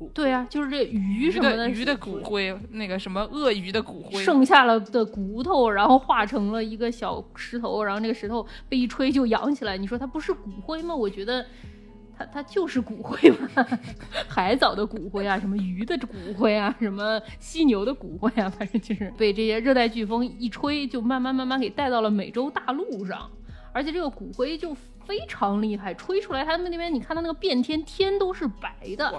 骨对啊，就是这鱼什么的鱼的骨灰，那个什么鳄鱼的骨灰，剩下了的骨头，然后化成了一个小石头，然后那个石头被一吹就扬起来。你说它不是骨灰吗？我觉得。它它就是骨灰吧，海藻的骨灰啊，什么鱼的骨灰啊，什么 犀牛的骨灰啊，反正就是被这些热带飓风一吹，就慢慢慢慢给带到了美洲大陆上，而且这个骨灰就。非常厉害，吹出来，他们那边你看到那个变天，天都是白的。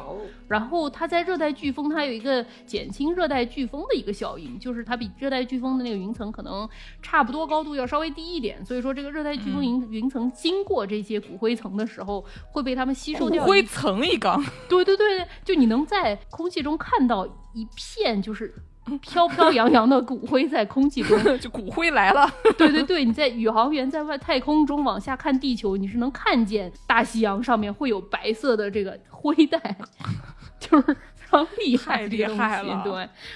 然后它在热带飓风，它有一个减轻热带飓风的一个效应，就是它比热带飓风的那个云层可能差不多高度要稍微低一点，所以说这个热带飓风云云层经过这些骨灰层的时候，会被它们吸收掉。骨灰层一缸。对对对，就你能在空气中看到一片就是。飘飘扬扬的骨灰在空气中，就骨灰来了。对对对，你在宇航员在外太空中往下看地球，你是能看见大西洋上面会有白色的这个灰带，就是。常 厉害，厉害了。对，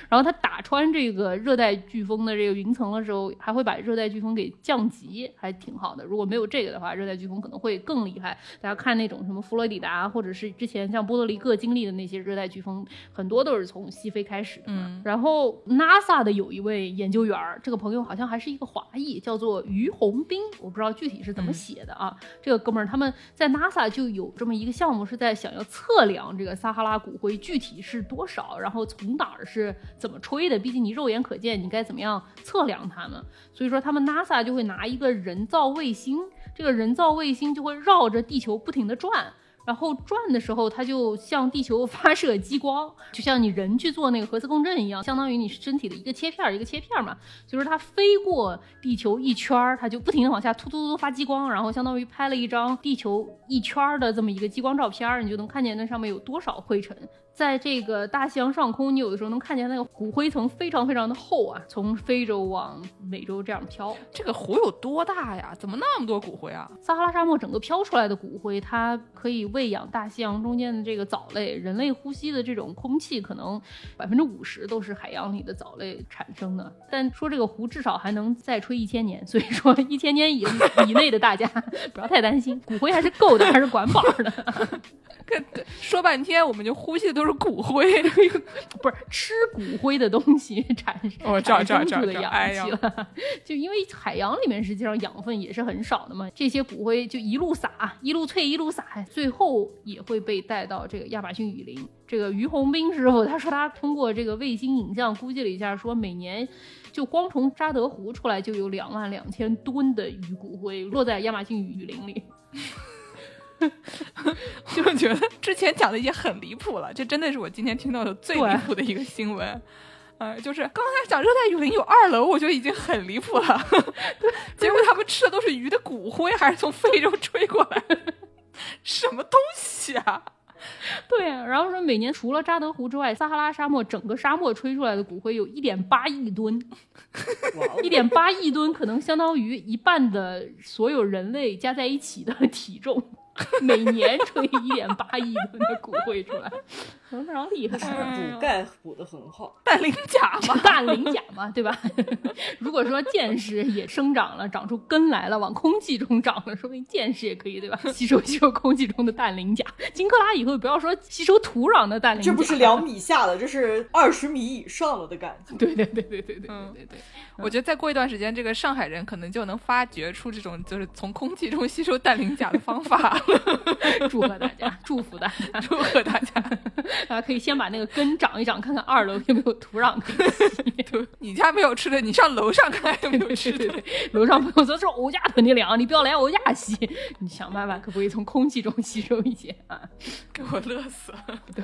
然后它打穿这个热带飓风的这个云层的时候，还会把热带飓风给降级，还挺好的。如果没有这个的话，热带飓风可能会更厉害。大家看那种什么佛罗里达，或者是之前像波多黎各经历的那些热带飓风，很多都是从西非开始的。嗯，然后 NASA 的有一位研究员，这个朋友好像还是一个华裔，叫做于洪斌，我不知道具体是怎么写的啊。这个哥们儿他们在 NASA 就有这么一个项目，是在想要测量这个撒哈拉骨灰具体。是多少？然后从哪儿是怎么吹的？毕竟你肉眼可见，你该怎么样测量它呢？所以说，他们 NASA 就会拿一个人造卫星，这个人造卫星就会绕着地球不停地转。然后转的时候，它就向地球 发射激光，就像你人去做那个核磁共振一样，相当于你身体的一个切片儿一个切片儿嘛。所以说它飞过地球一圈儿，它就不停的往下突突突发激光，然后相当于拍了一张地球一圈儿的这么一个激光照片儿，你就能看见那上面有多少灰尘。在这个大西洋上空，你有的时候能看见那个骨灰层非常非常的厚啊，从非洲往美洲这样飘。这个湖有多大呀？怎么那么多骨灰啊？撒哈拉沙漠整个飘出来的骨灰，它可以喂养大西洋中间的这个藻类。人类呼吸的这种空气，可能百分之五十都是海洋里的藻类产生的。但说这个湖至少还能再吹一千年，所以说一千年以 以内的大家不要太担心，骨灰还是够的，还是管饱的。说半天，我们就呼吸的都是骨灰，不是吃骨灰的东西产生产生出的氧气了。就因为海洋里面实际上养分也是很少的嘛，这些骨灰就一路撒，一路退，一路撒，最后也会被带到这个亚马逊雨林。这个于洪斌师傅他说，他通过这个卫星影像估计了一下，说每年就光从扎德湖出来就有两万两千吨的鱼骨灰落在亚马逊雨林里。就觉得之前讲的已经很离谱了，这真的是我今天听到的最离谱的一个新闻。呃，就是刚才讲热带雨林有二楼，我觉得已经很离谱了。结果他们吃的都是鱼的骨灰，还是从非洲吹过来？什么东西啊？对啊，然后说每年除了扎德湖之外，撒哈拉沙漠整个沙漠吹出来的骨灰有一点八亿吨，一点八亿吨可能相当于一半的所有人类加在一起的体重。每年吹一点八亿吨的骨灰出来，非常厉害。补钙补的很好，氮磷钾嘛，氮磷钾嘛，对吧？如果说见识也生长了，长出根来了，往空气中长了，说明见识也可以，对吧？吸收吸收空气中的氮磷钾。金克拉以后不要说吸收土壤的氮磷钾，这不是两米下的，这是二十米以上了的感觉。对对对对对对对对对。我觉得再过一段时间，这个上海人可能就能发掘出这种就是从空气中吸收氮磷钾的方法。祝贺大家，祝福大家，祝贺大家！大家可以先把那个根长一长，看看二楼有没有土壤可以 吸。你家没有吃的，你上楼上看看有没有吃的。楼上朋友说：“是我家囤的粮，你不要来我家吸。你想办法可不可以从空气中吸收一些啊？”给我乐死了。对。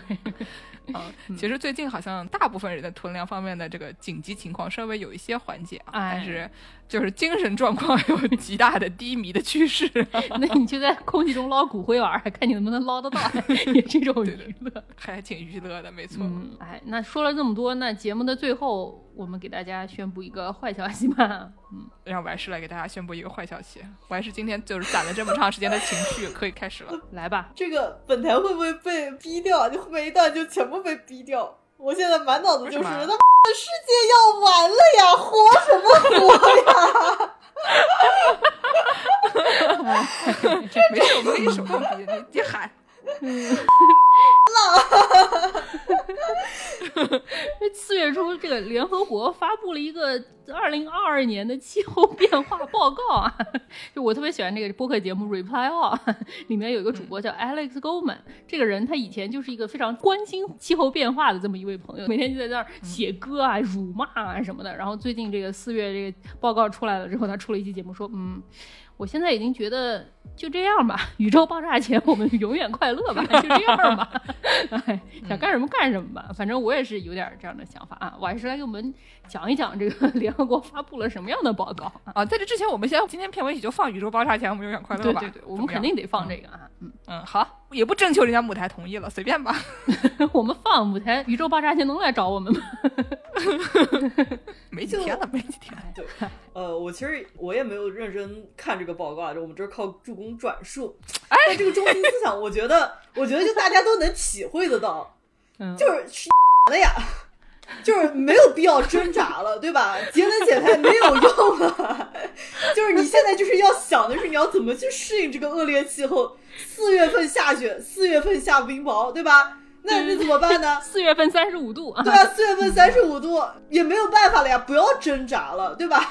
嗯，其实最近好像大部分人的囤粮方面的这个紧急情况稍微有一些缓解啊，但是就是精神状况有极大的低迷的趋势。那你就在空气中捞骨灰玩，看你能不能捞得到，也这种娱乐，还还挺娱乐的，没错。嗯，哎，那说了这么多，那节目的最后，我们给大家宣布一个坏消息吧。嗯，让完事来给大家宣布一个坏消息。完事今天就是攒了这么长时间的情绪，可以开始了。来吧，这个本台会不会被逼掉？就后面一段就全部被逼掉。我现在满脑子就是，他妈的世界要完了呀，活什么活呀？没事，我们给你手动逼，你你喊。四月初，这个联合国发布了一个二零二二年的气候变化报告啊。就我特别喜欢这个播客节目 Reply All，里面有一个主播叫 Alex Goldman，这个人他以前就是一个非常关心气候变化的这么一位朋友，每天就在那儿写歌啊、辱骂啊什么的。然后最近这个四月这个报告出来了之后，他出了一期节目说，嗯。我现在已经觉得就这样吧，宇宙爆炸前我们永远快乐吧，就这样吧，哎，想干什么干什么吧，反正我也是有点这样的想法啊。我还是来给我们讲一讲这个联合国发布了什么样的报告啊。在这之前，我们先今天片尾曲就放宇宙爆炸前我们永远快乐吧。对对对，我们肯定得放这个啊。嗯嗯，好，也不征求人家母台同意了，随便吧。我们放母台宇宙爆炸前能来找我们吗？没几天了，没几天。对，呃，我其实我也没有认真看这个报告，就我们这是靠助攻转述。哎，这个中心思想，我觉得，我觉得就大家都能体会得到，就是 是的呀，就是没有必要挣扎了，对吧？节能减排没有用了，就是你现在就是要想的是你要怎么去适应这个恶劣气候，四月份下雪，四月份下冰雹，对吧？那那怎么办呢？四月份三十五度，对啊，四月份三十五度也没有办法了呀，不要挣扎了，对吧？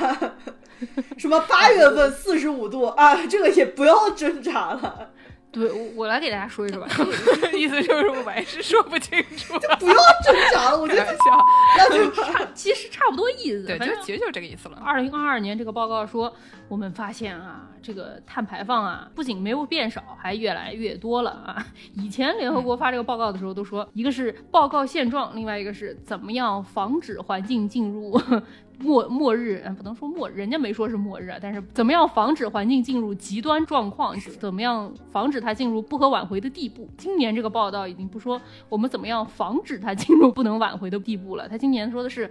什么八月份四十五度啊，这个也不要挣扎了。对，我我来给大家说一说吧 意思就是我还是说不清楚，就不要挣扎了。我觉得那就 差，其实差不多意思。对，就其实就是这个意思了。二零二二年这个报告说，我们发现啊，这个碳排放啊，不仅没有变少，还越来越多了啊。以前联合国发这个报告的时候都说，一个是报告现状，另外一个是怎么样防止环境进入。末末日，嗯，不能说末，人家没说是末日啊，但是怎么样防止环境进入极端状况？怎么样防止它进入不可挽回的地步？今年这个报道已经不说我们怎么样防止它进入不能挽回的地步了，他今年说的是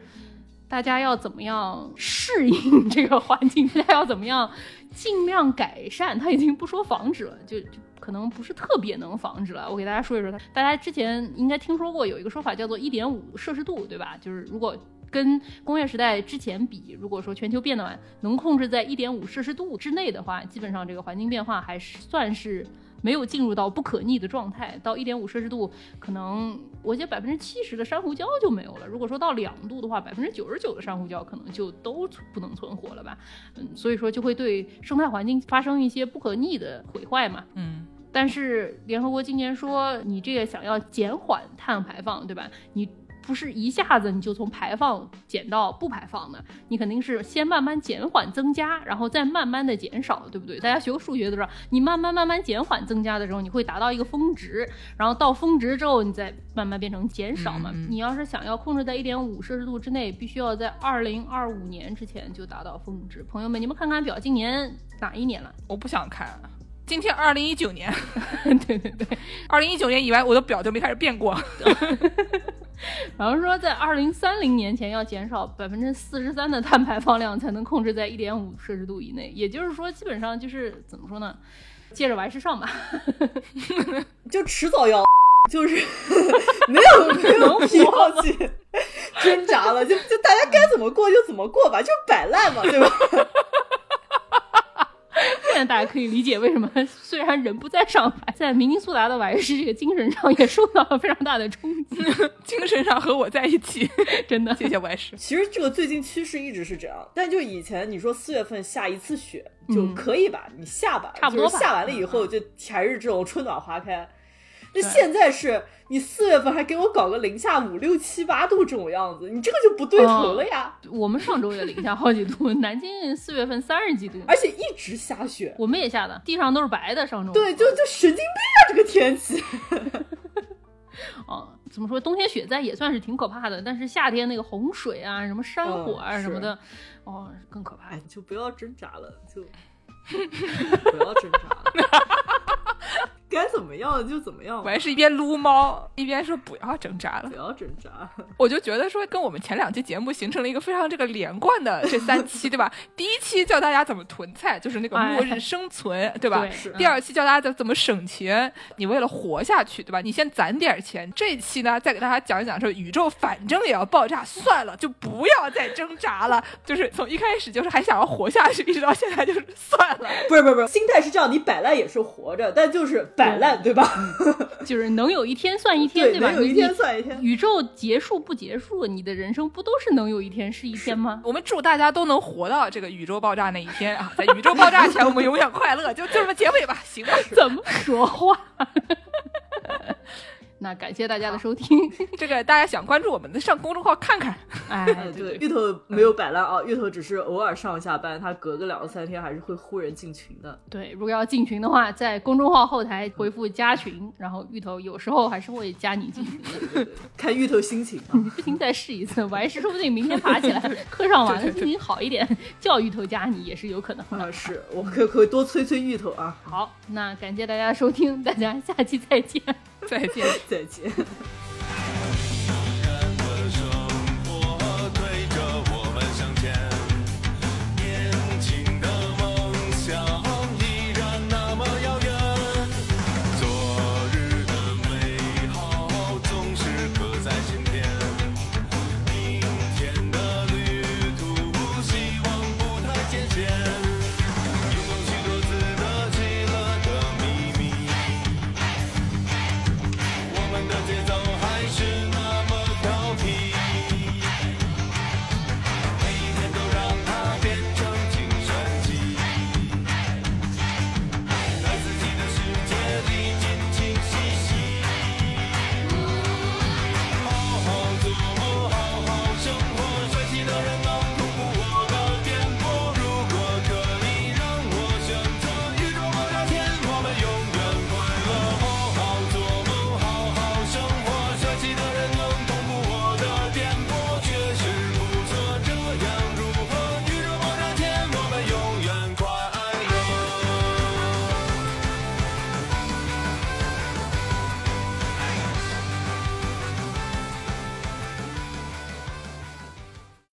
大家要怎么样适应这个环境，大家要怎么样尽量改善。他已经不说防止了，就就可能不是特别能防止了。我给大家说一说，他大家之前应该听说过有一个说法叫做一点五摄氏度，对吧？就是如果跟工业时代之前比，如果说全球变暖能控制在一点五摄氏度之内的话，基本上这个环境变化还是算是没有进入到不可逆的状态。到一点五摄氏度，可能我觉得百分之七十的珊瑚礁就没有了。如果说到两度的话，百分之九十九的珊瑚礁可能就都不能存活了吧？嗯，所以说就会对生态环境发生一些不可逆的毁坏嘛。嗯，但是联合国今年说，你这个想要减缓碳排放，对吧？你不是一下子你就从排放减到不排放的，你肯定是先慢慢减缓增加，然后再慢慢的减少，对不对？大家学过数学都知道，你慢慢慢慢减缓增加的时候，你会达到一个峰值，然后到峰值之后，你再慢慢变成减少嘛。你要是想要控制在一点五摄氏度之内，必须要在二零二五年之前就达到峰值。朋友们，你们看看表，今年哪一年了？我不想看。今天二零一九年，对对对，二零一九年以外我的表就没开始变过。然后说在二零三零年前要减少百分之四十三的碳排放量，才能控制在一点五摄氏度以内。也就是说，基本上就是怎么说呢？借着玩时尚吧，就迟早要，就是 没有没有必要去挣扎了，就就大家该怎么过就怎么过吧，就摆烂嘛，对吧？现在大家可以理解为什么，虽然人不在上海，在明尼苏达的瓦约市这个精神上也受到了非常大的冲击，精神上和我在一起，真的谢谢瓦师。其实这个最近趋势一直是这样，但就以前你说四月份下一次雪就可以吧，你下吧，差不多下完了以后就还是这种春暖花开。那现在是你四月份还给我搞个零下五六七八度这种样子，你这个就不对头了呀。我们上周也零下好几度，南京四月份三十几度，而且一直下雪。我们也下的，地上都是白的。上周对，就就神经病啊，这个天气。哦，怎么说？冬天雪灾也算是挺可怕的，但是夏天那个洪水啊，什么山火啊什么的，哦，更可怕。就不要挣扎了，就 不要挣扎了。该怎怎么样就怎么样。我还是一边撸猫一边说不要挣扎了，不要挣扎。我就觉得说跟我们前两期节目形成了一个非常这个连贯的这三期，对吧？第一期教大家怎么囤菜，就是那个末日生存，对吧？第二期教大家怎么省钱，你为了活下去，对吧？你先攒点钱。这一期呢，再给大家讲一讲说宇宙反正也要爆炸，算了，就不要再挣扎了。就是从一开始就是还想要活下去，一直到现在就是算了。不是不是不是，心态是这样，你摆烂也是活着，但就是摆烂，对吧？就是能有一天算一天，对吧？能有一天算一天。宇宙结束不结束，你的人生不都是能有一天是一天吗？我们祝大家都能活到这个宇宙爆炸那一天啊！在宇宙爆炸前，我们永远快乐。就就这么结尾吧，行吧？怎么说话？那感谢大家的收听。这个大家想关注我们的，上公众号看看。哎，对，芋头没有摆烂啊，芋头只是偶尔上下班，他隔个两三天还是会忽然进群的。对，如果要进群的话，在公众号后台回复加群，然后芋头有时候还是会加你进群的。看芋头心情，你不行再试一次，我还是说不定明天爬起来课上完了心情好一点，叫芋头加你也是有可能的。是我可可以多催催芋头啊。好，那感谢大家收听，大家下期再见。再见。再见。